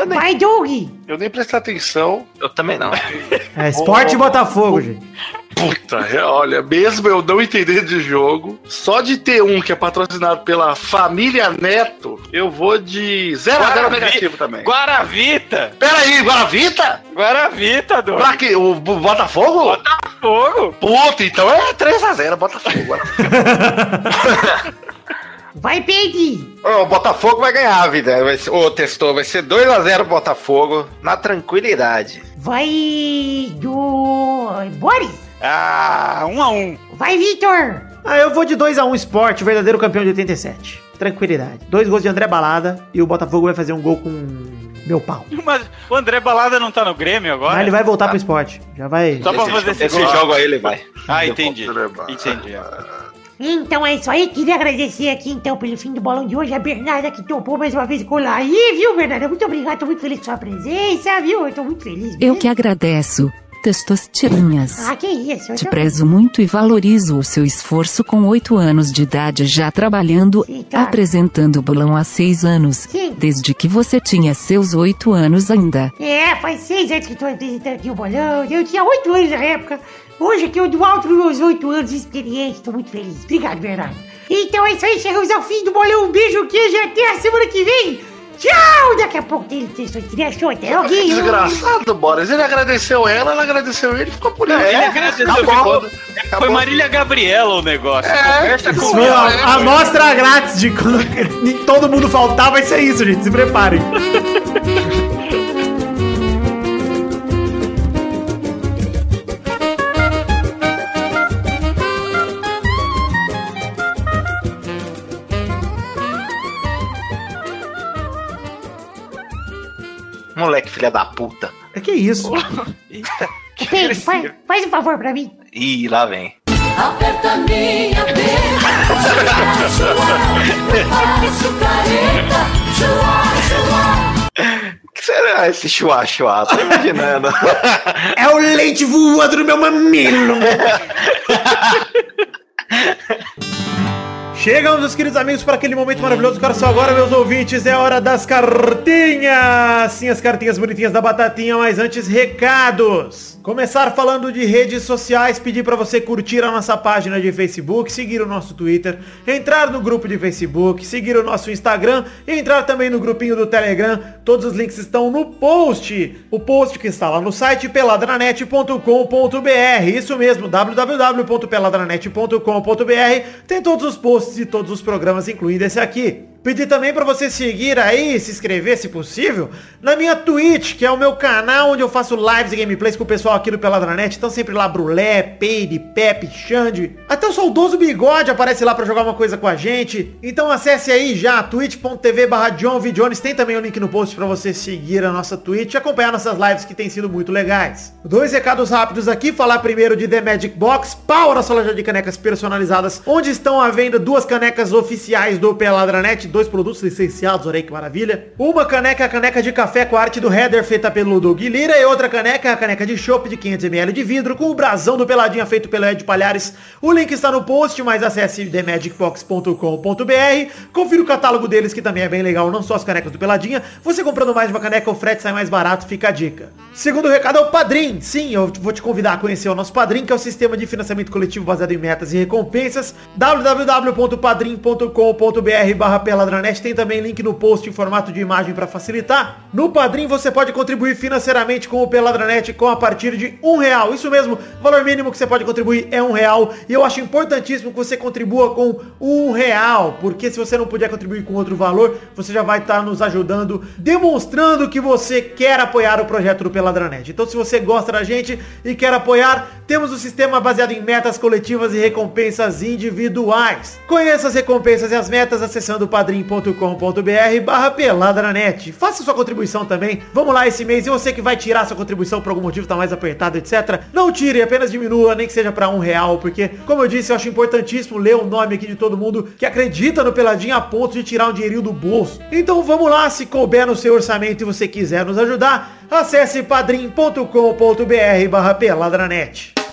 Eu, nem- Vai, Doug! Eu nem prestei atenção. eu também não. É Esporte e Botafogo, gente. Puta, é, olha, mesmo eu não entendendo de jogo, só de ter um que é patrocinado pela família Neto, eu vou de 0 a 0 Guaravi- negativo também. Guaravita! Pera aí, Guaravita? Guaravita, do Pra quê? O Bo- Botafogo? Botafogo! Puta, então é 3 a 0 Botafogo. Vai, Peide! Ô, O Botafogo vai ganhar a vida. Vai ser, ô, testou, vai ser 2 a 0 Botafogo na tranquilidade. Vai do. Boris! Ah, 1 a 1 Vai, Vitor! Ah, eu vou de 2x1 Esporte, o verdadeiro campeão de 87. Tranquilidade. Dois gols de André Balada e o Botafogo vai fazer um gol com meu pau. Mas o André Balada não tá no Grêmio agora? Mas ele vai voltar pro esporte. Já vai. Só pra Esse, fazer esse, esse gol. jogo aí ele vai. Ah, entendi. Entendi. Então é isso aí, queria agradecer aqui então pelo fim do bolão de hoje, a Bernarda que topou mais uma vez colar aí, viu, Bernarda? Muito obrigado, tô muito feliz com sua presença, viu? Eu tô muito feliz. Eu que agradeço. Testosterinhas. Ah, que isso? eu Te prezo muito e valorizo o seu esforço com oito anos de idade já trabalhando, Sim, claro. apresentando o bolão há seis anos. Sim. Desde que você tinha seus oito anos ainda. É, faz seis anos que tô apresentando aqui o bolão, eu tinha oito anos na época. Hoje aqui eu do alto dos meus oito anos de experiência, tô muito feliz. Obrigado, Bernardo. Então é isso aí, chegamos ao fim do bolão. Um beijo, queijo e até a semana que vem. Tchau! Daqui a pouco tem textões criação. Até alguém. Desgraçado, Boris. Ele agradeceu ela, ela agradeceu ele, ficou por aí. ele agradeceu, acabou. ficou- Foi Marília Gabriela o negócio. É, Conversa isso com Foi ela. a a amostra grátis de quando todo mundo faltar, vai ser isso, gente. Se preparem. filha da puta. É que isso? Eita, que Pedro, faz, faz um favor pra mim. Ih, lá vem. Aperta minha perna, careta. O que será esse chua chua? Tô imaginando. É o leite voando no meu mamilo. Chegamos, meus queridos amigos, para aquele momento maravilhoso. Cara, só agora, meus ouvintes, é hora das cartinhas. Sim, as cartinhas bonitinhas da batatinha, mas antes, recados. Começar falando de redes sociais, pedir para você curtir a nossa página de Facebook, seguir o nosso Twitter, entrar no grupo de Facebook, seguir o nosso Instagram e entrar também no grupinho do Telegram. Todos os links estão no post. O post que está lá no site peladranet.com.br. Isso mesmo, www.peladranet.com.br. Tem todos os posts e todos os programas, incluindo esse aqui. Pedir também para você seguir aí, se inscrever, se possível, na minha Twitch, que é o meu canal onde eu faço lives e gameplays com o pessoal aqui do Peladranet. Então sempre lá Brulé, Peide, Pepe, Xande. Até o saudoso Bigode aparece lá para jogar uma coisa com a gente. Então acesse aí já twitch.tv barra. Tem também o link no post para você seguir a nossa Twitch e acompanhar nossas lives que têm sido muito legais. Dois recados rápidos aqui. Falar primeiro de The Magic Box, pau na sua loja de canecas personalizadas, onde estão à venda duas canecas oficiais do Peladranet, dois produtos licenciados, olha aí que maravilha. Uma caneca é a caneca de café com a arte do header feita pelo Doug Lira e outra caneca é a caneca de chopp de 500ml de vidro com o brasão do Peladinha feito pelo Ed Palhares. O link está no post, mas acesse themagicbox.com.br, confira o catálogo deles que também é bem legal, não só as canecas do Peladinha. Você comprando mais de uma caneca, o frete sai mais barato, fica a dica. Segundo recado é o Padrim. Sim, eu vou te convidar a conhecer o nosso Padrim, que é o sistema de financiamento coletivo baseado em metas e recompensas. www.padrim.com.br barra Peladranet tem também link no post em formato de imagem para facilitar. No Padrim você pode contribuir financeiramente com o Peladranet com a partir de um real. Isso mesmo, o valor mínimo que você pode contribuir é um real. E eu acho importantíssimo que você contribua com um real, porque se você não puder contribuir com outro valor, você já vai estar nos ajudando, demonstrando que você quer apoiar o projeto do Peladranet. Então se você gosta da gente e quer apoiar, temos o sistema baseado em metas coletivas e recompensas individuais. Conheça as recompensas e as metas acessando padrim.com.br barra peladranet. Faça sua contribuição também. Vamos lá esse mês. E você que vai tirar sua contribuição por algum motivo, tá mais apertado, etc. Não tire, apenas diminua, nem que seja para um real. Porque, como eu disse, eu acho importantíssimo ler o nome aqui de todo mundo que acredita no Peladinho a ponto de tirar um dinheirinho do bolso. Então vamos lá, se couber no seu orçamento e você quiser nos ajudar, acesse padrim.com.br barra peladranet.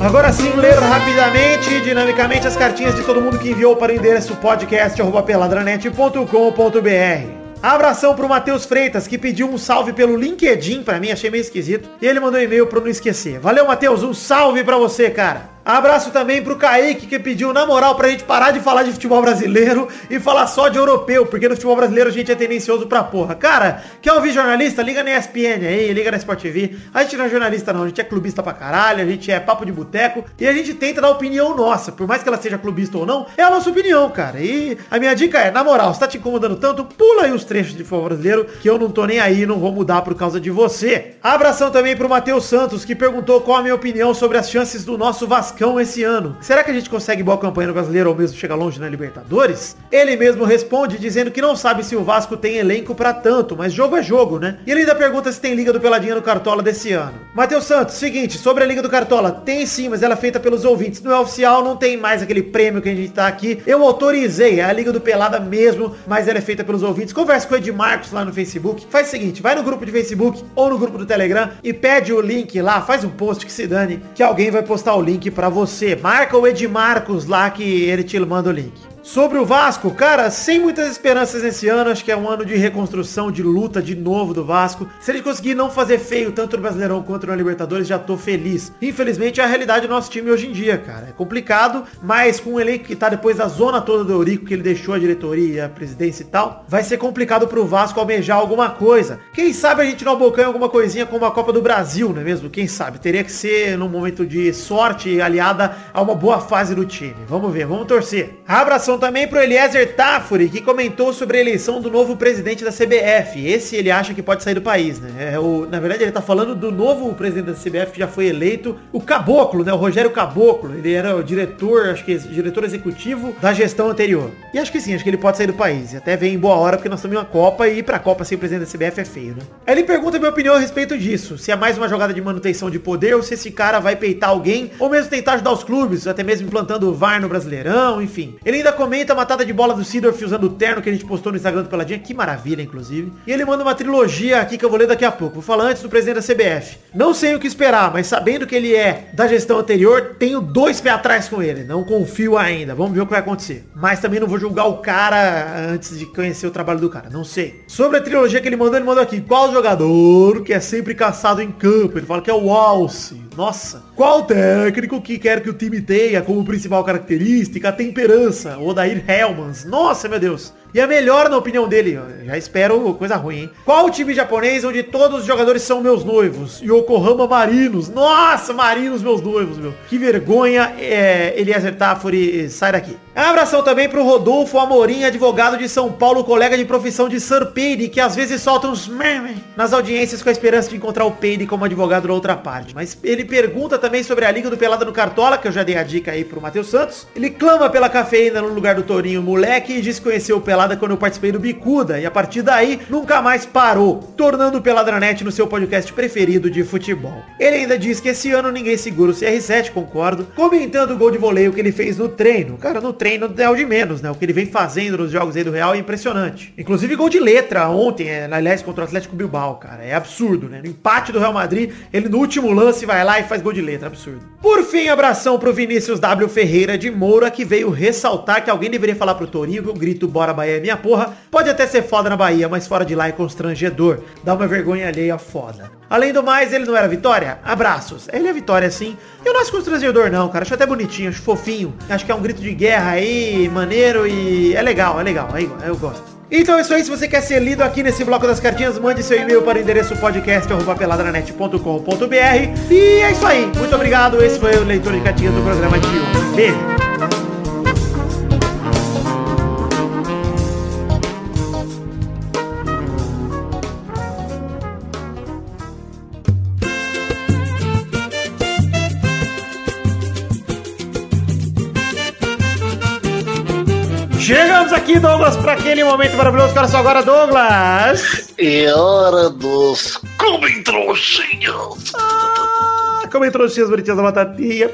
Agora sim, ler rapidamente e dinamicamente as cartinhas de todo mundo que enviou para o endereço podcast.peladranet.com.br. Abração pro Matheus Freitas, que pediu um salve pelo LinkedIn pra mim, achei meio esquisito. E ele mandou um e-mail eu não esquecer. Valeu, Matheus, um salve pra você, cara. Abraço também pro Kaique, que pediu, na moral, pra gente parar de falar de futebol brasileiro e falar só de europeu, porque no futebol brasileiro a gente é tendencioso pra porra. Cara, quer ouvir jornalista? Liga na ESPN aí, liga na Sport TV. A gente não é jornalista não, a gente é clubista pra caralho, a gente é papo de boteco e a gente tenta dar opinião nossa, por mais que ela seja clubista ou não, é a nossa opinião, cara. E a minha dica é, na moral, se tá te incomodando tanto, pula aí os trechos de futebol brasileiro, que eu não tô nem aí, não vou mudar por causa de você. Abração também pro Matheus Santos, que perguntou qual a minha opinião sobre as chances do nosso Vascão esse ano. Será que a gente consegue boa campanha no brasileiro ou mesmo chegar longe na Libertadores? Ele mesmo responde dizendo que não sabe se o Vasco tem elenco pra tanto, mas jogo é jogo, né? E ele ainda pergunta se tem Liga do Peladinha no Cartola desse ano. Matheus Santos, seguinte, sobre a Liga do Cartola, tem sim, mas ela é feita pelos ouvintes. Não é oficial, não tem mais aquele prêmio que a gente tá aqui. Eu autorizei, é a Liga do Pelada mesmo, mas ela é feita pelos ouvintes. Conversa com o Ed Marcos lá no Facebook. Faz o seguinte, vai no grupo de Facebook ou no grupo do Telegram e pede o link lá, faz um post que se dane, que alguém vai postar o link pra você. Marca o Ed Marcos lá que ele te manda o link. Sobre o Vasco, cara, sem muitas esperanças nesse ano, acho que é um ano de reconstrução, de luta de novo do Vasco. Se ele conseguir não fazer feio tanto no Brasileirão quanto na Libertadores, já tô feliz. Infelizmente é a realidade do nosso time hoje em dia, cara. É complicado, mas com o elenco que tá depois da zona toda do Eurico, que ele deixou a diretoria, a presidência e tal, vai ser complicado pro Vasco almejar alguma coisa. Quem sabe a gente não abocanha alguma coisinha como a Copa do Brasil, não é mesmo? Quem sabe? Teria que ser num momento de sorte aliada a uma boa fase do time. Vamos ver, vamos torcer. Abração também pro Eliezer Tafuri, que comentou sobre a eleição do novo presidente da CBF. Esse ele acha que pode sair do país, né? É o, na verdade, ele tá falando do novo presidente da CBF que já foi eleito, o Caboclo, né? O Rogério Caboclo. Ele era o diretor, acho que diretor executivo da gestão anterior. E acho que sim, acho que ele pode sair do país. E até vem em boa hora, porque nós estamos em uma Copa e ir pra Copa sem presidente da CBF é feio, né? Aí ele pergunta a minha opinião a respeito disso. Se é mais uma jogada de manutenção de poder ou se esse cara vai peitar alguém, ou mesmo tentar ajudar os clubes, até mesmo implantando o VAR no Brasileirão, enfim. Ele ainda comenta a matada de bola do Sidorf usando o terno que a gente postou no Instagram do Peladinha, que maravilha, inclusive. E ele manda uma trilogia aqui que eu vou ler daqui a pouco. Vou falar antes do presidente da CBF. Não sei o que esperar, mas sabendo que ele é da gestão anterior, tenho dois pés atrás com ele. Não confio ainda. Vamos ver o que vai acontecer. Mas também não vou julgar o cara antes de conhecer o trabalho do cara. Não sei. Sobre a trilogia que ele mandou, ele mandou aqui. Qual jogador que é sempre caçado em campo? Ele fala que é o Alce. Nossa. Qual técnico que quer que o time tenha como principal característica a temperança? Odair Helmans. Nossa, meu Deus. E a melhor na opinião dele, já espero coisa ruim, hein? Qual o time japonês onde todos os jogadores são meus noivos? Yokohama Marinos. Nossa, Marinos, meus noivos, meu. Que vergonha, é, Eliezer Tafuri, sai daqui. Abração também pro Rodolfo Amorim, advogado de São Paulo, colega de profissão de Sir Peide, que às vezes solta uns meme nas audiências com a esperança de encontrar o Peide como advogado da outra parte. Mas ele pergunta também sobre a liga do Pelada no Cartola, que eu já dei a dica aí pro Matheus Santos. Ele clama pela cafeína no lugar do Torinho Moleque e diz que conheceu o Pelada quando eu participei do Bicuda. E a partir daí, nunca mais parou, tornando o Peladranet no seu podcast preferido de futebol. Ele ainda diz que esse ano ninguém segura o CR7, concordo, comentando o gol de voleio que ele fez no treino. Cara, no treino é o de menos, né? O que ele vem fazendo nos jogos aí do Real é impressionante. Inclusive gol de letra ontem, é, aliás, contra o Atlético Bilbao, cara. É absurdo, né? No empate do Real Madrid, ele no último lance vai lá e faz gol de letra, absurdo. Por fim, abração pro Vinícius W Ferreira de Moura, que veio ressaltar que alguém deveria falar pro Torinho que o grito Bora é minha porra pode até ser foda na Bahia, mas fora de lá é constrangedor. Dá uma vergonha alheia foda. Além do mais, ele não era Vitória? Abraços. Ele é Vitória sim. Eu não acho constrangedor não, cara. Acho até bonitinho, acho fofinho. Acho que é um grito de guerra aí, maneiro e é legal, é legal. Aí eu gosto. Então é isso aí, se você quer ser lido aqui nesse bloco das cartinhas, mande seu e-mail para o endereço podcast.peladranet.com.br E é isso aí, muito obrigado, esse foi o Leitor de Cartinhas do programa de hoje. Beijo! Aqui, Douglas, para aquele momento maravilhoso. Cara, só agora, Douglas. E hora dos comentroxinhos. Ah, comentroxinhas bonitinhas da batatinha.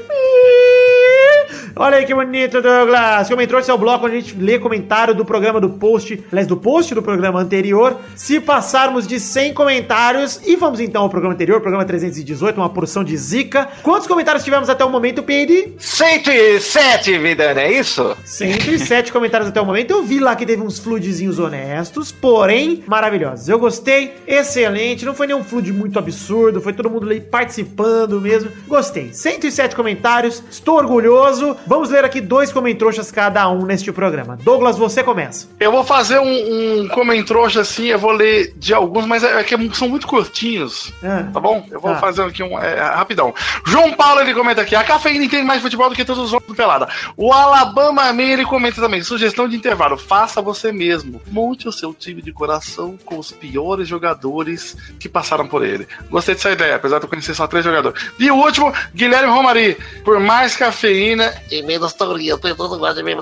Olha aí que bonito, Douglas. Comentários é o bloco onde a gente lê comentário do programa do post, aliás, do post do programa anterior. Se passarmos de 100 comentários, e vamos então ao programa anterior, programa 318, uma porção de zica. Quantos comentários tivemos até o momento, Peide? 107, vida, não é isso? 107 comentários até o momento. Eu vi lá que teve uns floodzinhos honestos, porém maravilhosos. Eu gostei, excelente. Não foi nenhum flood muito absurdo, foi todo mundo ali participando mesmo. Gostei. 107 comentários, estou orgulhoso. Vamos ler aqui dois comentroxas cada um neste programa. Douglas, você começa. Eu vou fazer um, um comentrouxa assim, eu vou ler de alguns, mas é, é que são muito curtinhos. Ah. Tá bom? Eu vou Tá. fazer aqui um é, rapidão. João Paulo ele comenta aqui: a cafeína entende mais futebol do que todos os outros do Pelada. O Alabama Man ele comenta também: sugestão de intervalo, faça você mesmo. Monte o seu time de coração com os piores jogadores que passaram por ele. Gostei dessa ideia, apesar de eu conhecer só três jogadores. E o último, Guilherme Romari. Por mais cafeína e menos teoria, de mim.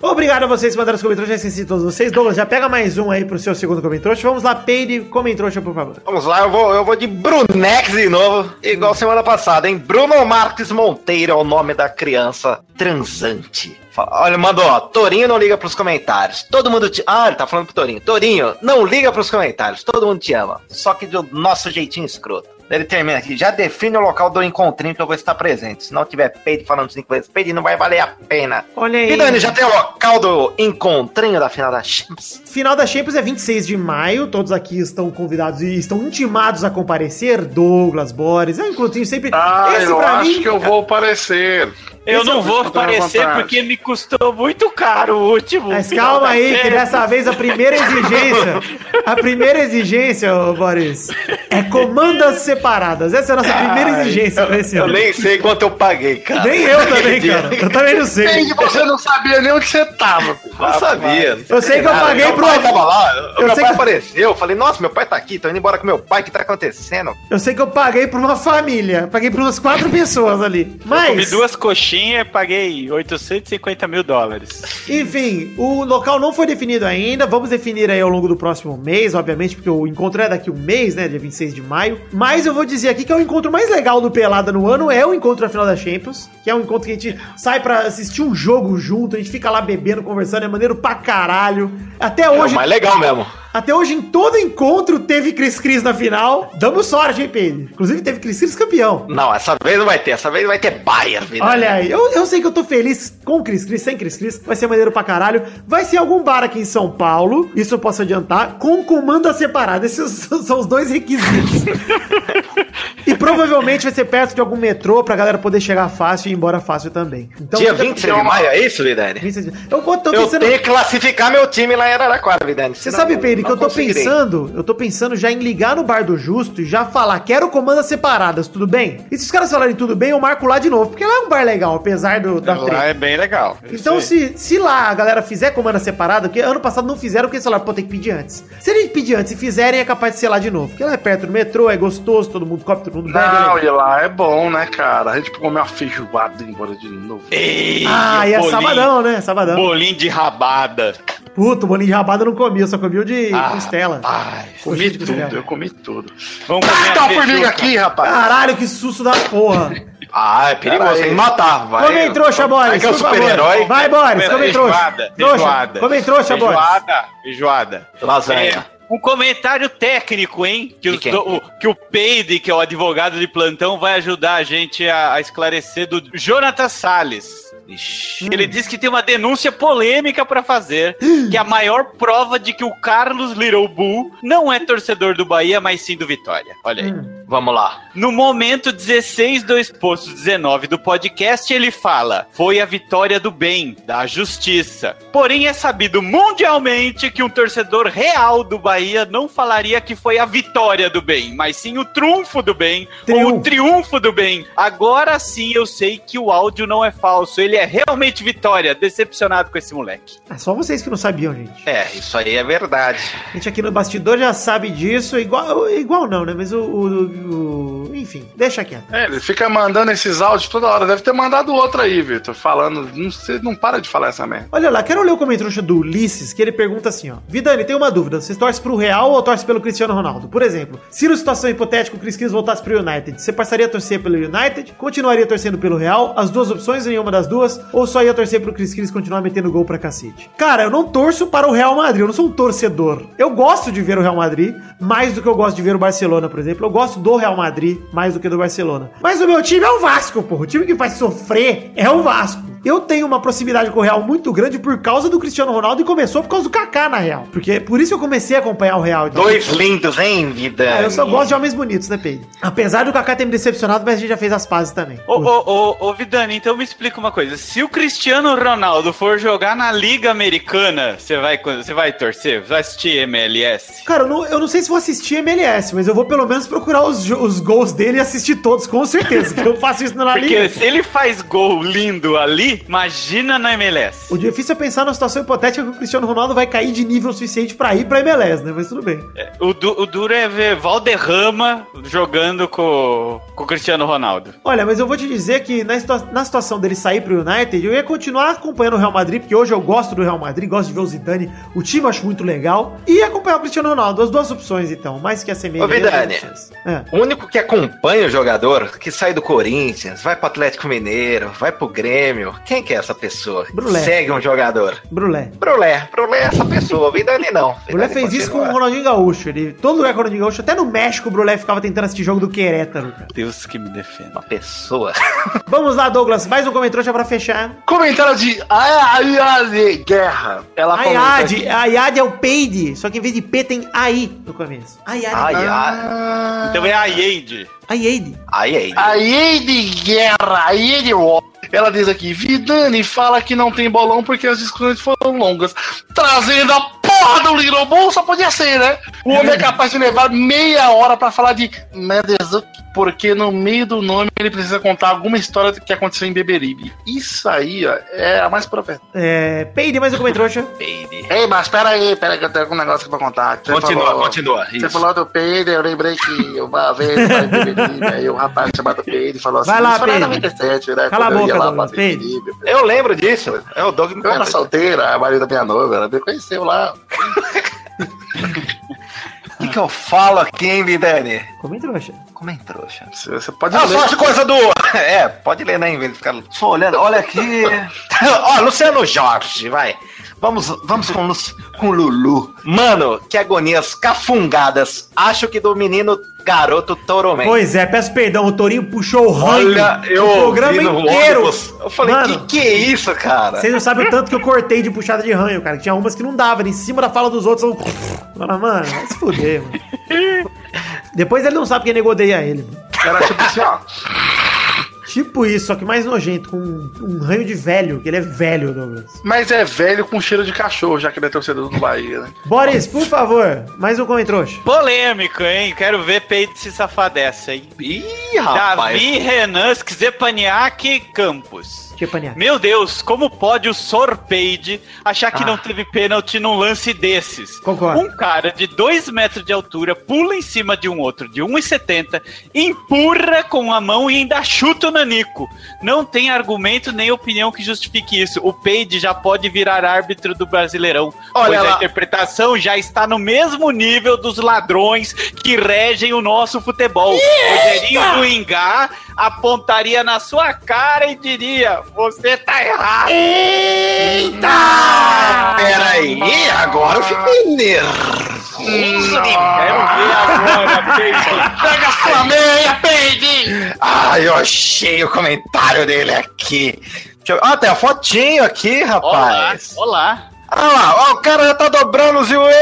Obrigado a vocês que mandaram os comentários, já esqueci todos vocês. Douglas, já pega mais um aí pro seu segundo comentário. Vamos lá, Peide, comentário, por favor. Vamos lá, eu vou, eu vou de Brunex de novo, igual semana passada, hein? Bruno Marques Monteiro é o nome da criança transante. Fala- Olha, mandou, ó, Torinho não liga pros comentários. Todo mundo te... Ah, ele tá falando pro Torinho. Torinho, não liga pros comentários. Todo mundo te ama. Só que do nosso jeitinho escroto. Ele termina aqui. Já define o local do encontrinho que eu vou estar presente. Se não tiver peide falando cinco vezes peide, não vai valer a pena. Olha aí. E Dani, já tem o local do encontrinho da final da Champions? Final da Champions é 26 de maio, todos aqui estão convidados e estão intimados a comparecer. Douglas, Boris, é um encontrinho sempre. Ah, Esse eu pra acho mim- que eu vou aparecer. Eu Esse é não vou aparecer porque me custou muito caro o último. Mas calma aí, que dessa vez a primeira exigência, a primeira exigência, ô Boris, é comandas separadas. Essa é a nossa primeira exigência pra esse Eu ano. nem sei quanto eu paguei, cara. Nem eu também, cara. Eu também não sei. Entendi, você não sabia nem onde você tava. Não sabia. Eu sei que eu Nada. paguei meu pro- pai tava lá, Eu meu sei pai que- apareceu. Eu falei, nossa, meu pai tá aqui, tô indo embora com meu pai, o que tá acontecendo? Eu sei que eu paguei por uma família. Paguei por umas quatro pessoas ali. Comi Mas, duas coxinhas e paguei 850 mil dólares. enfim, o local não foi definido ainda. Vamos definir aí ao longo do próximo mês, obviamente, porque o encontro é daqui um mês, né? Dia 26 de maio. Mas eu vou dizer aqui que é o encontro mais legal do Pelada no ano, é o encontro na final da Champions. Que é um encontro que a gente sai pra assistir um jogo junto, a gente fica lá bebendo, conversando, é maneiro pra caralho. Até É o hoje, mais legal mesmo. Até hoje, em todo encontro, teve Cris Cris na final. Damos sorte, hein, Pedro? Inclusive, teve Cris Cris campeão. Não, essa vez não vai ter, essa vez vai ter Bayern, vida. Olha aí, eu, eu sei que eu tô feliz com o Cris Cris, sem Cris Cris, vai ser maneiro pra caralho. Vai ser algum bar aqui em São Paulo, isso eu posso adiantar, com comanda separada. Esses são os dois requisitos. e provavelmente vai ser perto de algum metrô pra galera poder chegar fácil e ir embora fácil também. Então, Dia fica- 26 de maio, é isso, Vidani? 26 de- Eu vou- Eu pensando... tenho que classificar meu time lá em Araraquara, Vidani. Você sabe, Pedro, que eu tô pensando, eu tô pensando já em ligar no Bar do Justo e já falar, quero comandas separadas, tudo bem? E se os caras falarem tudo bem, eu marco lá de novo, porque lá é um bar legal, apesar do, da Lá treta. é bem legal. Então, se, se lá a galera fizer comanda separada, porque ano passado não fizeram, porque eles falaram, pô, tem que pedir antes. Se eles pedir antes e fizerem, é capaz de ser lá de novo. Porque lá é perto do metrô, é gostoso, todo mundo come, todo mundo bebe. Não, é e lá é bom, né, cara? A gente come uma feijoada e embora de novo. Ei, Ah, e é bolinho- sabadão, né? Sabadão. Bolinho de rabada. Puta, o bolinho de rabada eu não comia, eu só comia o de Ah, costela. Paz. Comi tudo, costela. eu comi tudo. Vamos Ah, comer tá a uma formiga aqui, rapaz. Caralho, que susto da porra. Ah, é perigoso, tem que matar, vai. Come em trouxa, Boris. Vai que é o super-herói. Vai, Boris, come em trouxa. Feijoada, Trouxa. feijoada. Come em trouxa, Boris. Feijoada, feijoada. Lasanha. É, um comentário técnico, hein? Que, os do- o, que o Peide, que é o advogado de plantão, vai ajudar a gente a, a esclarecer do Jonathan Salles. Ixi. Ele diz que tem uma denúncia polêmica pra fazer, que é a maior prova de que o Carlos Little Bull não é torcedor do Bahia, mas sim do Vitória. Olha aí. Vamos lá. No momento 16 2 postos 19 do podcast, ele fala: "Foi a vitória do bem, da justiça". Porém é sabido mundialmente que um torcedor real do Bahia não falaria que foi a vitória do bem, mas sim o trunfo do bem, ou Triunfo. o triunfo do bem. Agora sim eu sei que o áudio não é falso, ele é realmente vitória. Decepcionado com esse moleque. É só vocês que não sabiam, gente. É, isso aí é verdade. A gente aqui no bastidor já sabe disso, igual, igual não, né? Mas o, o- Enfim, deixa quieto. É, ele fica mandando esses áudios toda hora. Deve ter mandado outro aí, Vitor. Falando. Não, você não para de falar essa merda. Olha lá, quero ler o comentário do Ulisses, que ele pergunta assim, ó. Vidani, tem uma dúvida. Você torce pro Real ou torce pelo Cristiano Ronaldo? Por exemplo, se na situação hipotética o Chris Cris voltasse pro United, você passaria a torcer pelo United? Continuaria torcendo pelo Real? As duas opções, nenhuma das duas? Ou só ia torcer pro Chris Cris continuar metendo gol pra cacete? Cara, eu não torço para o Real Madrid, eu não sou um torcedor. Eu gosto de ver o Real Madrid, mais do que eu gosto de ver o Barcelona, por exemplo. Eu gosto do Real Madrid, mais do que do Barcelona. Mas o meu time é o Vasco, porra. O time que faz sofrer é o Vasco. Eu tenho uma proximidade com o Real muito grande por causa do Cristiano Ronaldo e começou por causa do Kaká, na Real. Porque por isso eu comecei a acompanhar o Real. então. Dois lindos, hein, vida? É, eu só gosto de homens bonitos, né, Pedro? Apesar do Kaká ter me decepcionado, mas a gente já fez as pazes também. Ô, ô, ô, ô, Vidani, então me explica uma coisa. Se o Cristiano Ronaldo for jogar na Liga Americana, você vai, você vai torcer? Você vai assistir MLS? Cara, eu não, eu não sei se vou assistir MLS, mas eu vou pelo menos procurar os, jo- os gols dele e assistir todos, com certeza. que eu faço isso na Porque Liga. se ele faz gol lindo ali, imagina na MLS. O difícil é pensar numa situação hipotética que o Cristiano Ronaldo vai cair de nível suficiente pra ir pra MLS, né? Mas tudo bem. O, du, o duro é ver Valderrama jogando com, com o Cristiano Ronaldo. Olha, mas eu vou te dizer que na, situa- na situação dele sair pro United, eu ia continuar acompanhando o Real Madrid, porque hoje eu gosto do Real Madrid, gosto de ver o Zidane, o time eu acho muito legal, e acompanhar o Cristiano Ronaldo. As duas opções, então, mais que a semelhança. Ô, Vidani. É. O único que acompanha o jogador, que sai do Corinthians, vai pro Atlético Mineiro, vai pro Grêmio. Quem que é essa pessoa? Brulé. Segue um jogador. Brulé. Brulé. Brulé é essa pessoa. Vidani não. O Brulé Vidani fez isso com o. Ronaldinho Gaúcho. Ele, todo lugar com o Ronaldinho Gaúcho, até no México, o Brulé ficava tentando assistir jogo do Querétaro, cara. Deus que me defenda. Uma pessoa. Vamos lá, Douglas. Mais um comentário pra fechar. Comentário de Ayane Guerra. Ela comenta Ayad. aqui. Ayad é o peide, só que em vez de P tem AI no começo. Ayad. Ai, ai. Ah, Então é a Yade. Ayad. Ai, ai. Ayane Guerra. Ayane Wa- Ela diz aqui, Vidani fala que não tem bolão porque as discussões foram longas. Trazendo a porra do Little Bull, só podia ser, né? O homem é capaz de levar meia hora pra falar de Medezuki, porque no meio do nome ele precisa contar alguma história que aconteceu em Beberibe. Isso aí, ó, é a mais profeta. É, peide, mais um comentário. Baby. Ei, mas pera aí, pera aí que eu tenho algum negócio aqui pra contar. Você Continua, falou- continua. Você Isso. falou do Peide, eu lembrei que uma vez em Beberibe, aí um rapaz chamado Peide falou assim, Vai lá, isso foi lá em Peide. 97, né? Cala a eu boca, lá Douglas, Peide. Beberibe. Eu lembro disso. É o Doug me Eu era solteira, a marido da minha noiva, ela me conheceu lá. O que, que eu falo aqui, hein, Vidani? Come trouxa. Como é trouxa? Você, você pode Ah, ler. só as coisas do. É, pode ler, né, em vez de ficar só olhando. Olha aqui. Ó, Luciano Jorge, vai. Vamos, vamos com, com o Lulu. Mano, que agonias cafungadas. Acho que do menino garoto Toroman. Pois é, peço perdão, o Torinho puxou o ranho. Olha, eu o programa inteiro. ônibus. Eu falei, Mano, que que é isso, cara? Vocês não sabem o tanto que eu cortei de puxada de ranho, cara. Tinha umas que não dava, em cima da fala dos outros. Eu... Fala, mano, vai se fuder, mano. Depois ele não sabe quem nego odeia ele. Era tipo assim, ó. Tipo isso, só que mais nojento, com um, um ranho de velho, que ele é velho, Douglas. Mas é velho com cheiro de cachorro, já que ele é torcedor do Bahia, né? Boris, por favor, mais um comentrouxa. Polêmico, hein? Quero ver Peide se safar dessa, hein? Ih, rapaz. Davi Renan Zepaniak Campos. Meu Deus, como pode o Sorpeide achar que Ah. não teve pênalti num lance desses? Concordo. Um cara de 2 metros de altura pula em cima de um outro de 1,70, empurra com a mão e ainda chuta o Nanico. Não tem argumento nem opinião que justifique isso. O Peide já pode virar árbitro do Brasileirão. Olha pois lá. a interpretação já está no mesmo nível dos ladrões que regem o nosso futebol. Rogerinho do Ingá apontaria na sua cara e diria: Você tá errado. Ah, peraí, agora eu fiquei nervoso. Agora. Pega a sua meia, Peide! Ah, eu achei o comentário dele aqui. Eu... Ah, tem a fotinho aqui, Olá, rapaz. olá. Ah lá, ó, o cara já tá dobrando os joelhos.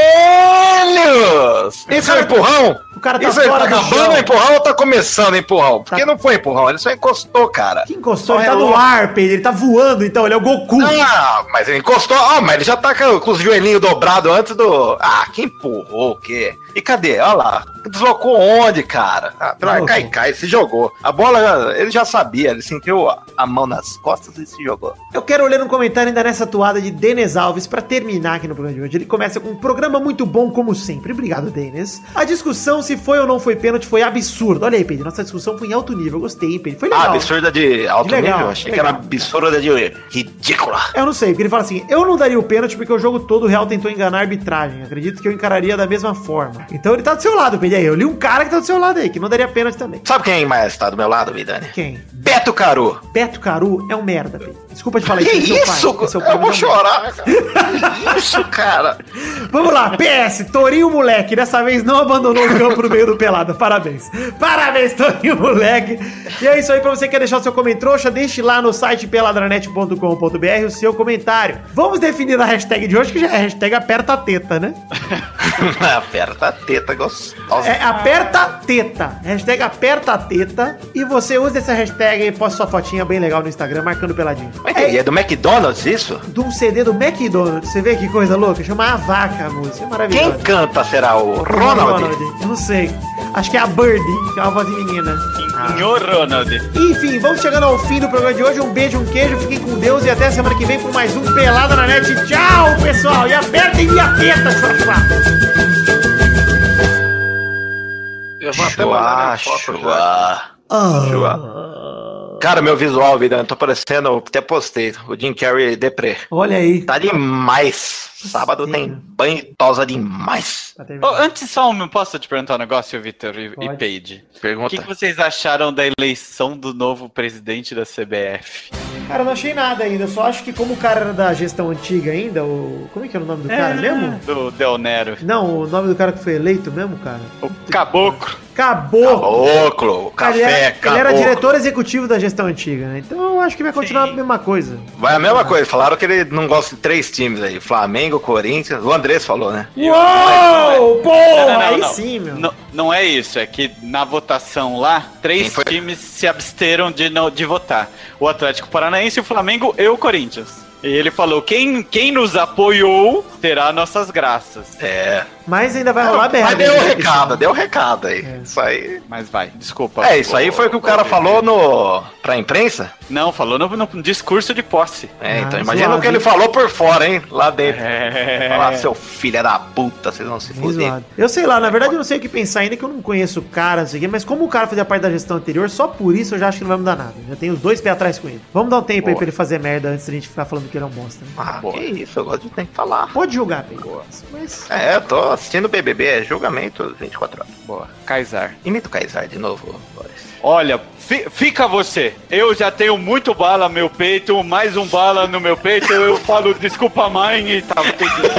Isso é um empurrão? O cara tá Isso aí, tá fora do acabando empurrão ou tá começando o empurrão? Porque Tá. não foi empurrão, ele só encostou, cara. Que encostou? Só Ele tá no relou. ar, Pedro. Ele tá voando, então. Ele é o Goku. Ah, mas ele encostou. Ah, mas ele já tá com, com os joelhinhos dobrados antes do. Ah, que empurrou o quê? E cadê? Olha lá. Deslocou onde, cara? Ah, cai, cai, se jogou. A bola, ele já sabia, ele sentiu a, mão nas costas e se jogou. Eu quero ler um comentário ainda nessa toada de Denis Alves pra terminar aqui no programa de hoje. Ele começa com um programa muito bom, como sempre. Obrigado, Denis. A discussão se foi ou não foi pênalti foi absurda. Olha aí, Pedro. Nossa discussão foi em alto nível. Gostei, Pedro. Foi Ah, legal. absurda de alto Legal, nível? Achei legal. que era absurda de ridícula. Eu não sei, porque ele fala assim: eu não daria o pênalti porque o jogo todo o Real tentou enganar a arbitragem. Acredito que eu encararia da mesma forma. Então ele tá do seu lado. Aí, eu li um cara que tá do seu lado aí, que não daria pênalti também. Sabe quem mais tá do meu lado, Vidani? Quem? Beto Caru. Beto Caru é um merda, Pedro. Desculpa te falar Que isso. é seu isso? pai, é eu vou é chorar, cara. Que isso, cara? Vamos lá, PS, Torinho Moleque, dessa vez não abandonou o campo no meio do pelada. Parabéns. Parabéns, Torinho Moleque. E é isso aí, pra você que quer deixar o seu comentário, deixe lá no site peladranet.com.br o seu comentário. Vamos definir a hashtag de hoje, que já é a hashtag aperta a teta, né? Aperta a teta gostosa. É aperta teta. Hashtag aperta a teta. E você usa essa hashtag e posta sua fotinha bem legal no Instagram, marcando peladinho. É é? É do McDonald's isso? de um CD do McDonald's. Você vê que coisa louca? Chama A Vaca a música. É maravilhosa. Quem canta será o Ronald? Eu não sei. Acho que é a Birdie, que é uma voz de menina. Senhor Ronald. Enfim, vamos chegando ao fim do programa de hoje. Um beijo, um queijo, fiquem com Deus e até semana que vem com mais um Pelada na Net. Tchau, pessoal! E apertem minha teta, chua, Eu vou até mandar foto chua. chua. Cara, meu visual, vida, eu tô parecendo, até postei, o Jim Carrey deprê. Olha aí. Tá demais. Sábado Sim. tem banho e tosa demais. Tá terminando. antes só, um- posso te perguntar um negócio, Vitor e, e. Paige? O Pergunta. que, que vocês acharam da eleição do novo presidente da CBF? Cara, eu não achei nada ainda. Eu só acho que como o cara era da gestão antiga ainda, o. Como é que era o nome do cara mesmo? Do Del Nero. Não, o nome do cara que foi eleito mesmo, cara. O Caboclo. Acabou! Caboclo, Cara, ele, café, era, ele era caboclo. diretor executivo da gestão antiga, né? Então eu acho que vai continuar a mesma coisa. Vai a mesma coisa, falaram que ele não gosta de três times aí, Flamengo, Corinthians, o Andrés falou, né? Uou! Pô! Não, não, não, aí não. sim, meu. Não, não é isso, é que na votação lá, três times se absteram de, não, de votar. O Atlético Paranaense, o Flamengo e o Corinthians. E ele falou, quem, quem nos apoiou terá nossas graças. É. Mas ainda vai rolar merda. Mas deu o recado, deu o recado aí. Isso aí. Mas vai, desculpa. É, isso aí foi o que o cara falou no pra imprensa? Não, falou no, no discurso de posse. É, então Ah, imagina suave, o que ele falou por fora, hein? Lá dentro. É. Falar, seu filho da puta, vocês vão se fuder. zoado. Eu sei lá, na verdade eu não sei o que pensar ainda, que eu não conheço o cara, não sei o quê, mas como o cara fazia parte da gestão anterior, só por isso eu já acho que não vai mudar nada. Já tenho os dois pés atrás com ele. Vamos dar um tempo aí Boa. pra ele fazer merda antes da gente ficar falando que ele é um bosta. Né? Ah, Boa. que isso, eu gosto de ter que falar. Pode julgar, Pedro. Mas. É, eu tô assistindo o BBB, é julgamento 24 horas. Boa. Kaysar. Imita o Kaysar de novo, Boris. Olha, fi- fica você. Eu já tenho muito bala no meu peito, mais um bala no meu peito. Eu falo desculpa, mãe, e tava entendendo.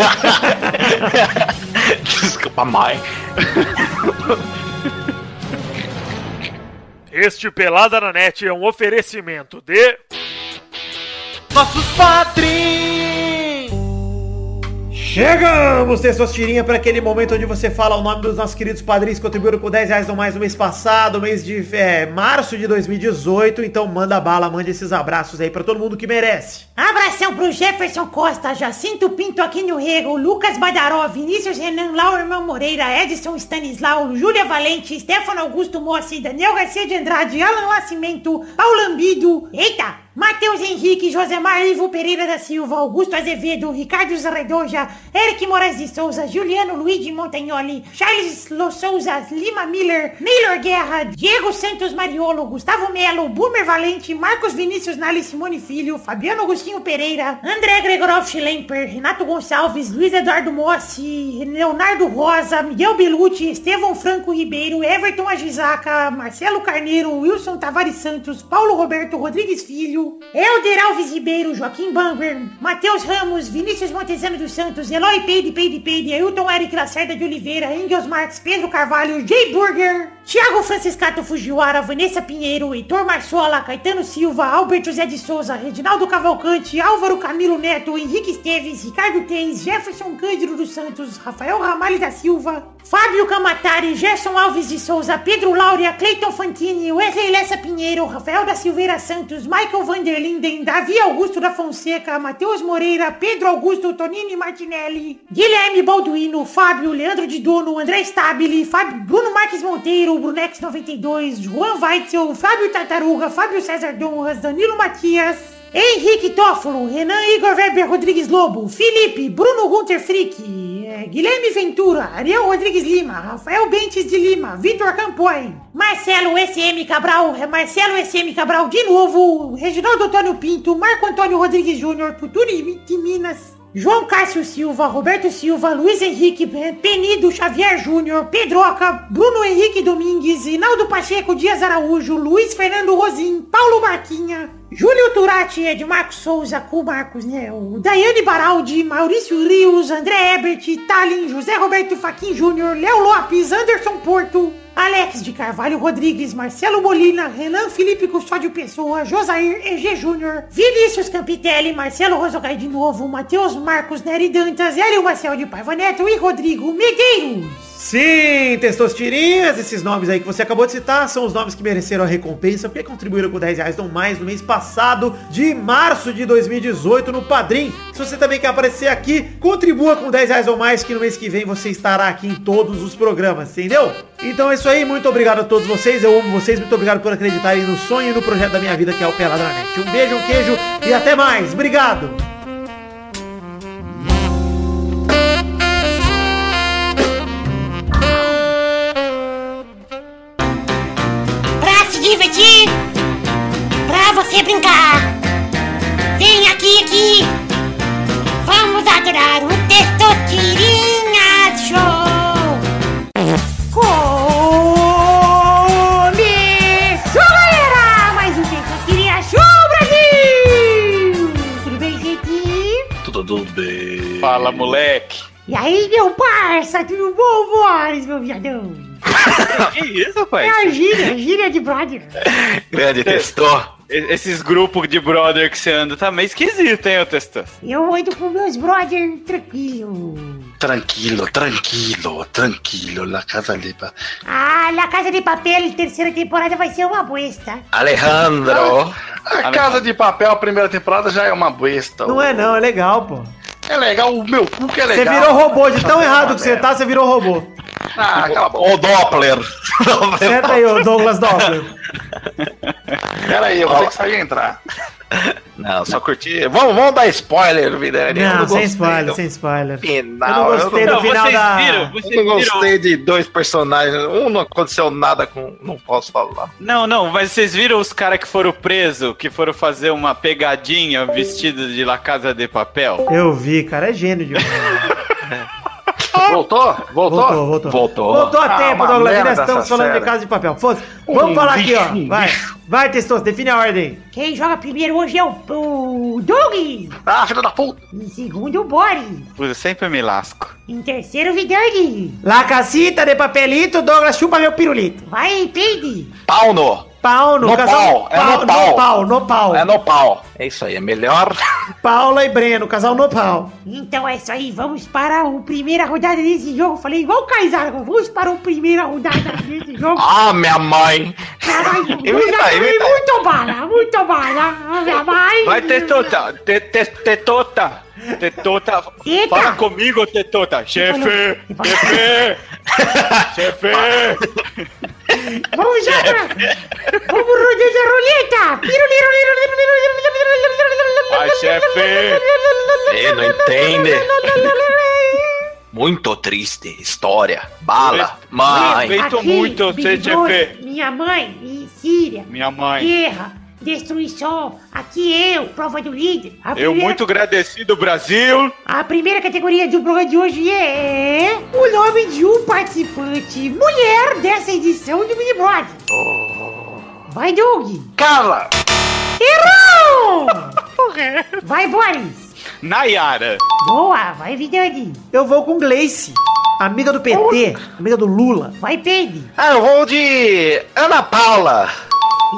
Desculpa, mãe. Este Pelada na Net é um oferecimento de. Nossos padrinhos! Chegamos, Testosterinha, para aquele momento onde você fala o nome dos nossos queridos padrinhos que contribuíram com 10 reais no mais no mês passado, mês de é, março de 2018. Então manda bala, mande esses abraços aí para todo mundo que merece. Abração pro Jefferson Costa, Jacinto Pinto aqui no Rego, Lucas Badaró, Vinícius Renan, Laurman Moreira, Edson Stanislau, Júlia Valente, Stefano Augusto Mossi, Daniel Garcia de Andrade, Alan Nascimento, Paulo Ambido, eita, Matheus Henrique, Josemar Ivo Pereira da Silva, Augusto Azevedo, Ricardo Zarredoja, Eric Moraes de Souza, Juliano Luigi Montagnoli, Charles Lo Souza, Lima Miller, Neylor Guerra, Diego Santos Mariolo, Gustavo Melo, Boomer Valente, Marcos Vinícius Nali Simone Filho, Fabiano Agostinho Pereira, André Gregorov Schlemper, Renato Gonçalves, Luiz Eduardo Mossi, Leonardo Rosa, Miguel Belucci, Estevão Franco Ribeiro, Everton Agisaca, Marcelo Carneiro, Wilson Tavares Santos, Paulo Roberto Rodrigues Filho, Helder Alves Ribeiro, Joaquim Banger, Matheus Ramos, Vinícius Montezano dos Santos, Eloy Peide, Peide, Peide, Ailton Eric Lacerda de Oliveira, Engels Marques, Pedro Carvalho, Jay Burger, Thiago Franciscato Fujiwara, Vanessa Pinheiro, Heitor Marçola, Caetano Silva, Albert José de Souza, Reginaldo Cavalcante, Álvaro Camilo Neto, Henrique Esteves, Ricardo Teis, Jefferson Cândido dos Santos, Rafael Ramalho da Silva, Fábio Camatari, Gerson Alves de Souza, Pedro Laura, Cleiton Fantini, Wesley Lessa Pinheiro, Rafael da Silveira Santos, Michael Vanderlinden, Davi Augusto da Fonseca, Matheus Moreira, Pedro Augusto Tonini Martinelli, Guilherme Balduino, Fábio, Leandro de Dono, André Stabile, Fábio, Bruno Marques Monteiro, Brunex 92, Juan Weitzel, Fábio Tartaruga, Fábio César Donras, Danilo Matias, Henrique Toffolo, Renan Igor Weber Rodrigues Lobo, Felipe, Bruno Gunter Frick, eh, Guilherme Ventura, Ariel Rodrigues Lima, Rafael Bentes de Lima, Vitor Campoy, Marcelo SM Cabral, eh, Marcelo SM Cabral de novo, Reginaldo Antônio Pinto, Marco Antônio Rodrigues Júnior, Futuri de Minas, João Cássio Silva, Roberto Silva, Luiz Henrique eh, Penido Xavier Júnior, Pedroca, Bruno Henrique Domingues, Inaldo Pacheco Dias Araújo, Luiz Fernando Rosim, Paulo Marquinha, Júlio Turati, Ed Marcos Souza, com Marcos, né? O Daiane Baraldi, Maurício Rios, André Ebert, Talin, José Roberto Faquin Júnior, Léo Lopes, Anderson Porto, Alex de Carvalho Rodrigues, Marcelo Molina, Renan Felipe Custódio Pessoa, Josair EG Júnior, Vinícius Campitelli, Marcelo Rosogai de novo, Matheus Marcos Neri Dantas, Hélio Marcel de Paiva Neto e Rodrigo Medeiros. Sim, Testostirinhas, esses nomes aí que você acabou de citar são os nomes que mereceram a recompensa porque contribuíram com 10 reais ou mais no mês passado de março de 2018 no Padrim. Se você também quer aparecer aqui, contribua com 10 reais ou mais que no mês que vem você estará aqui em todos os programas, entendeu? Então é isso aí, muito obrigado a todos vocês, eu amo vocês, muito obrigado por acreditarem no sonho e no projeto da minha vida que é o Pelada na Net. Um beijo, um queijo e até mais, obrigado! poder brincar. Vem aqui, aqui. Vamos adorar o Testosterinha Show. Começou, galera! Mais um Testosterinha Show, Brasil! Tudo bem, gente? Tudo bem. Fala, moleque. E aí, meu parça, tudo bom, Boris, meu viadão? que isso, rapaz? É a gíria, gíria de brother. Grande testor. E- Esses grupos de brother que você anda tá meio esquisito, hein, ô Testas? Eu ando com meus brother tranquilo. Tranquilo, tranquilo, tranquilo, la casa limpa. Ah, La Casa de Papel, terceira temporada vai ser uma bosta. Alejandro. A Casa de Papel, a primeira temporada já é uma besta. Não é não, é legal, pô. É legal, o meu cu que é Você legal. virou robô, de tão errado que você tá, você virou robô. Ah, cala a boca. O Doppler. Senta aí, ô Douglas Doppler. Pera aí, eu vou ter que sair e entrar. Não, só curti. Vamos, vamos dar spoiler, Vidani. Eu Não, sem spoiler, do sem spoiler. Final. Eu não gostei eu do final vocês da... viram? Eu não viram? gostei de dois personagens. Um não aconteceu nada com. Não posso falar. Não, não, mas vocês viram os caras que foram presos, que foram fazer uma pegadinha vestidos de La Casa de Papel? Eu vi, cara, é gênio demais. Voltou? Voltou? Voltou, voltou. Voltou. Voltou a Ah, tempo, uma Douglas. Ainda estamos falando de série. casa de papel. Foda-se. Vamos falar aqui, ó. Vai. Vai, Testoso, define a ordem. Quem joga primeiro hoje é o, o Doug. Ah, filho da puta. Em segundo, o Boris. Eu sempre me lasco. Em terceiro, o Vidani. La casita de papelito, Douglas chupa meu pirulito. Vai, Peide. Pau no. Pau no, No casal. pau, é no no pau. pau, no pau. É no pau. É isso aí, é melhor. Paula e Breno, casal no pau. Então é isso aí, vamos para a primeira rodada desse jogo. Falei, vamos Kaysar, vamos para a primeira rodada desse jogo. Ah, minha mãe. Caralho, eu já muito bala, muito bala. Ah, Minha mãe. Vai, Tetota! Te- te- Tetota! Tetota! Eita. Fala comigo, Tetota! Chefe! Chefe! Chefe! Vamos já pra... Vamos rodar a roleta. Vai, chefe! Você não entende. Muito triste história. Bala, mãe. Respeito muito você, chefe! Minha mãe, em Síria. Minha mãe. Guerra, destruição. Aqui eu, prova do líder. A Eu primeira- muito agradecido, Brasil! A primeira categoria do programa de hoje é o nome de um participante mulher dessa edição do Minimod. Vai, Doug. Carla. Errou! Vai, Boris. Nayara! Boa, vai, Vidani. Eu vou com Gleice, amiga do PT, amiga do Lula. Vai, Pedro. Ah, eu vou de Ana Paula.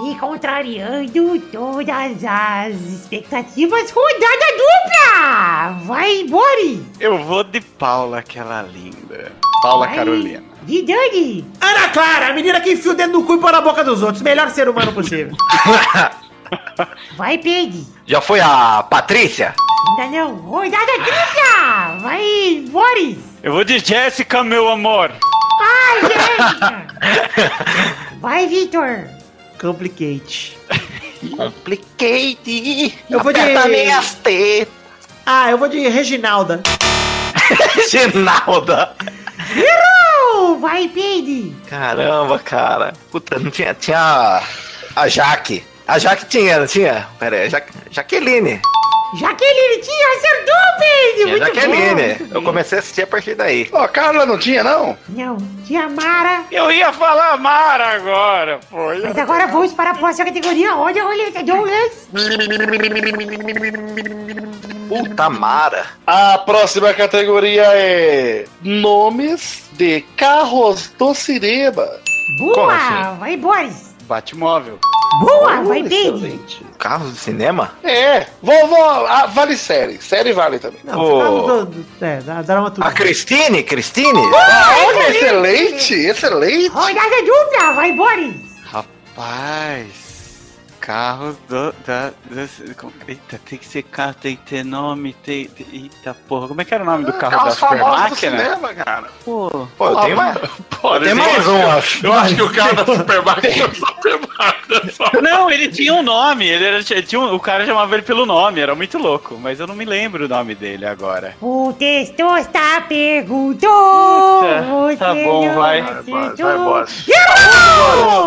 E contrariando todas as expectativas, rodada dupla! Vai, Boris! Eu vou de Paula, aquela linda. Paula Vai, Carolina. Vidani! Ana Clara, a menina que enfia o dedo no cu e põe na boca dos outros. Melhor ser humano possível. Vai, Pedro! Já foi a Patrícia? Ainda não! Rodada dupla! Vai, Boris! Eu vou de Jéssica, meu amor. Ai, gente! Vai, Vitor! Complicate. Complicate. Eu vou de- minhas tetas. Ah, eu vou de Reginalda. Ginalda. Errou! Vai, Pedro! Caramba, cara. Puta, não tinha. Tinha a- a Jaque. A Jaque tinha, não tinha? Pera aí, Jaque, Jaqueline. Jaqueline tinha acertou, Pedro! Tinha Muito bom, Jaqueline. muito Eu comecei a assistir a partir daí. Ó, Carla não tinha, não? Não, tinha Mara. Eu ia falar Mara agora, pô. Mas agora vamos para a próxima categoria. Roda a roleta, Douglas. Puta Mara. A próxima categoria é Nomes de carros do cinema. Boa! assim? Vai, Boris! Batmóvel. Boa! Vai, Uh, Pedro! excelente. Carros de cinema? É, vovó, ah, vale série. Série vale também. Não, ficamos do, do, é, da dramaturgia. A Cristine? Cristine? Olha, excelente, excelente. Rodada dupla! Vai, Boris! Rapaz. Carros do. Da, das- eita, tem que ser carro, tem que ter nome, tem. tem- eita porra, como é que era o nome do carro da supermáquina? cinema, cara. Pô, Pô, eu tenho mais. Pode Tem mais um, acho. Eu acho que o cara da supermáquina é supermáquina. só. Não, ele tinha um nome, ele era, tinha um- o cara chamava ele pelo nome, era muito louco, mas eu não me lembro o nome dele agora. O Testosta perguntou. Puta, tá bom, vai. Vai, boss, vai, boss.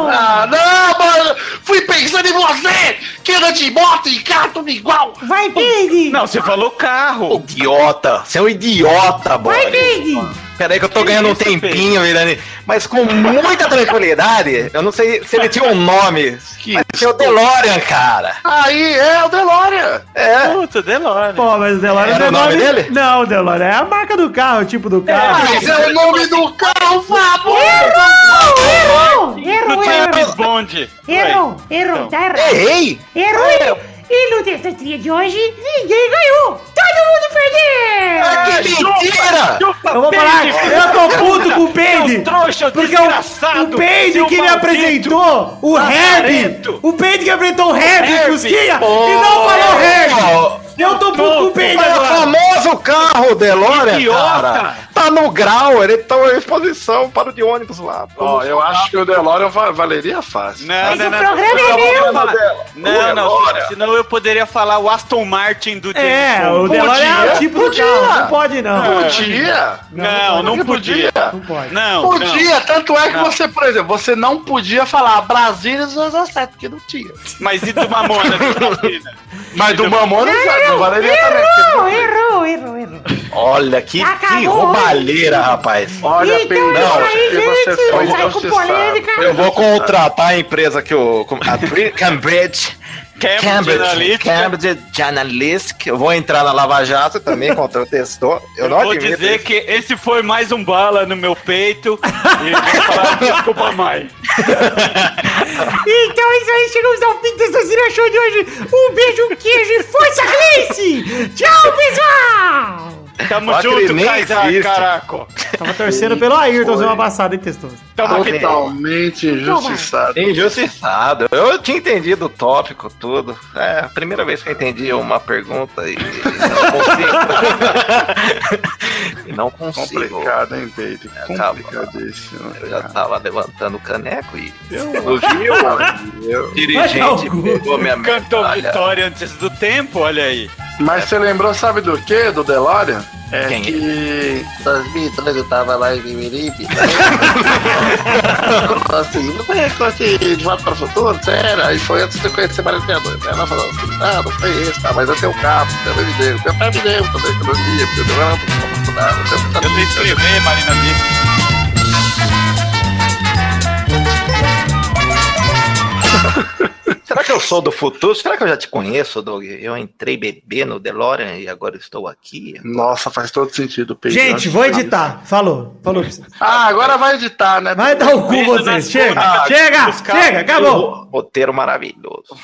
Ah, não, mano! Fui pensando em você! Que anda de moto e carro tudo igual! Vai, Pedro! Não, você falou carro. Idiota. Você é um idiota, boy. Vai, Pedro! Peraí que eu tô ganhando um tempinho, Irani. Mas com muita tranquilidade, eu não sei se ele tinha um nome. Que Mas tinha o DeLorean, cara. Aí, é o Delória. É. Puta, Delore. Pô, mas o DeLorean Era é o nome dele? Não, o DeLorean é a marca do carro, o tipo do carro. Mas é o nome do carro, Fábio. Errou! Errou, James errou! Bond. Errou, errou, tá. Errei! Errou! E no Testatria de hoje, ninguém ganhou! Todo mundo perdeu! Ah, que mentira! Eu vou falar, eu tô puto com o Peide. Trouxa, Porque o, desgraçado, o Peide que me apresentou o Herb. O Peide que apresentou o Herb. Cusquinha, e não falou Herb. Eu tô puto com o Peide Mas é o famoso carro DeLorean, Idiota. cara. Tá no grau, ele tá em exposição para o de ônibus lá. Ó, eu acho que o Delória va- valeria fácil. Não, Mas não, o não. programa é Eu meu. vou falar- Não, não, senão eu poderia falar o Aston Martin do James É, o DeLorean é o Podia, tipo do podia. carro. Não pode, não. Podia. Não, não podia. Não pode. Não, Podia, tanto é que Não. você, por exemplo, você não podia falar Brasília 217, porque não tinha. não. Mas e do Mamona do? Mas do Mamona já não valeria também. Errou, porque- errou, errou, errou. Olha que, que Acabou. roubalheira, rapaz. Olha, Então que polêmica. Eu vou contratar a empresa que o. A Bri- Cambridge. Cambridge Analytica. Cambridge Analytic. Eu vou entrar na Lava Jato também contra o testor. Eu, Eu não vou dizer isso. que esse foi mais um bala no meu peito. e vou falar desculpa, mãe. Então é isso aí, chegamos ao fim dessa Cira Show de hoje. Um beijo, um queijo e força, Gleice! Tchau, pessoal! Tamo que junto, existe. caraco. Tava torcendo pelo Ayrton semana passada, hein, Testoso? Totalmente injustiçado. Injustiçado. Eu tinha entendido o tópico, tudo. É a primeira vez que eu entendi uma pergunta e não consigo. e não consigo. Complicado, hein, Peito? Acaba. Complicadíssimo. Eu já tava levantando o caneco e Eu o viu, o dirigente pegou minha Cantou medalha. vitória antes do tempo, olha aí. Mas você lembrou, sabe do que, do Delória? É Quem? que... 2012 eu tava lá em Mimiripe. assim, não conhece assim, de volta para o futuro? Sério? Aí foi antes de eu conhecer Maria Dois. Ela falou assim: ah, não conheço, tá, mas eu tenho um carro, meu pai me deu, meu pai me deu também, que eu não via, porque eu não era pra faculdade. Eu Eu sei escrever, Marina Bic. Será que eu sou do futuro? Será que eu já te conheço, Doug? Eu entrei bebê no DeLorean e agora estou aqui. Nossa, faz todo sentido. Gente, vou editar. Falou. Falou. Ah, agora vai editar, né? Vai dar o cu vocês. Chega, bunda. chega, chega, acabou. Roteiro maravilhoso.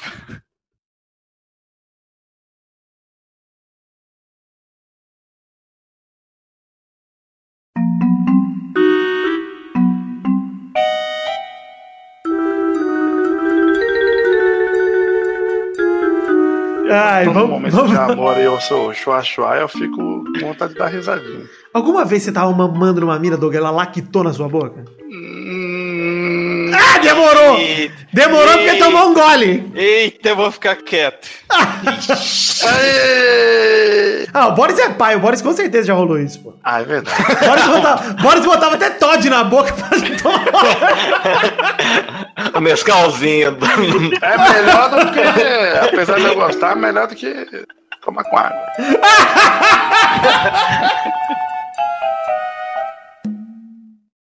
Ai, Todo vamos, momento vamos. de amor e eu sou chua, eu fico com vontade de dar risadinha. Alguma vez você tava mamando numa mina, Doug, ela lactou na sua boca? Demorou! Eita. Demorou porque Eita. tomou um gole. Eita, eu vou ficar quieto. Ah, o Boris é pai, o Boris com certeza já rolou isso, pô. Ah, é verdade. Boris botava, Boris botava até Todd na boca pra tomar. O Nescauzinho. É melhor do que. Apesar de eu gostar, é melhor do que tomar com água.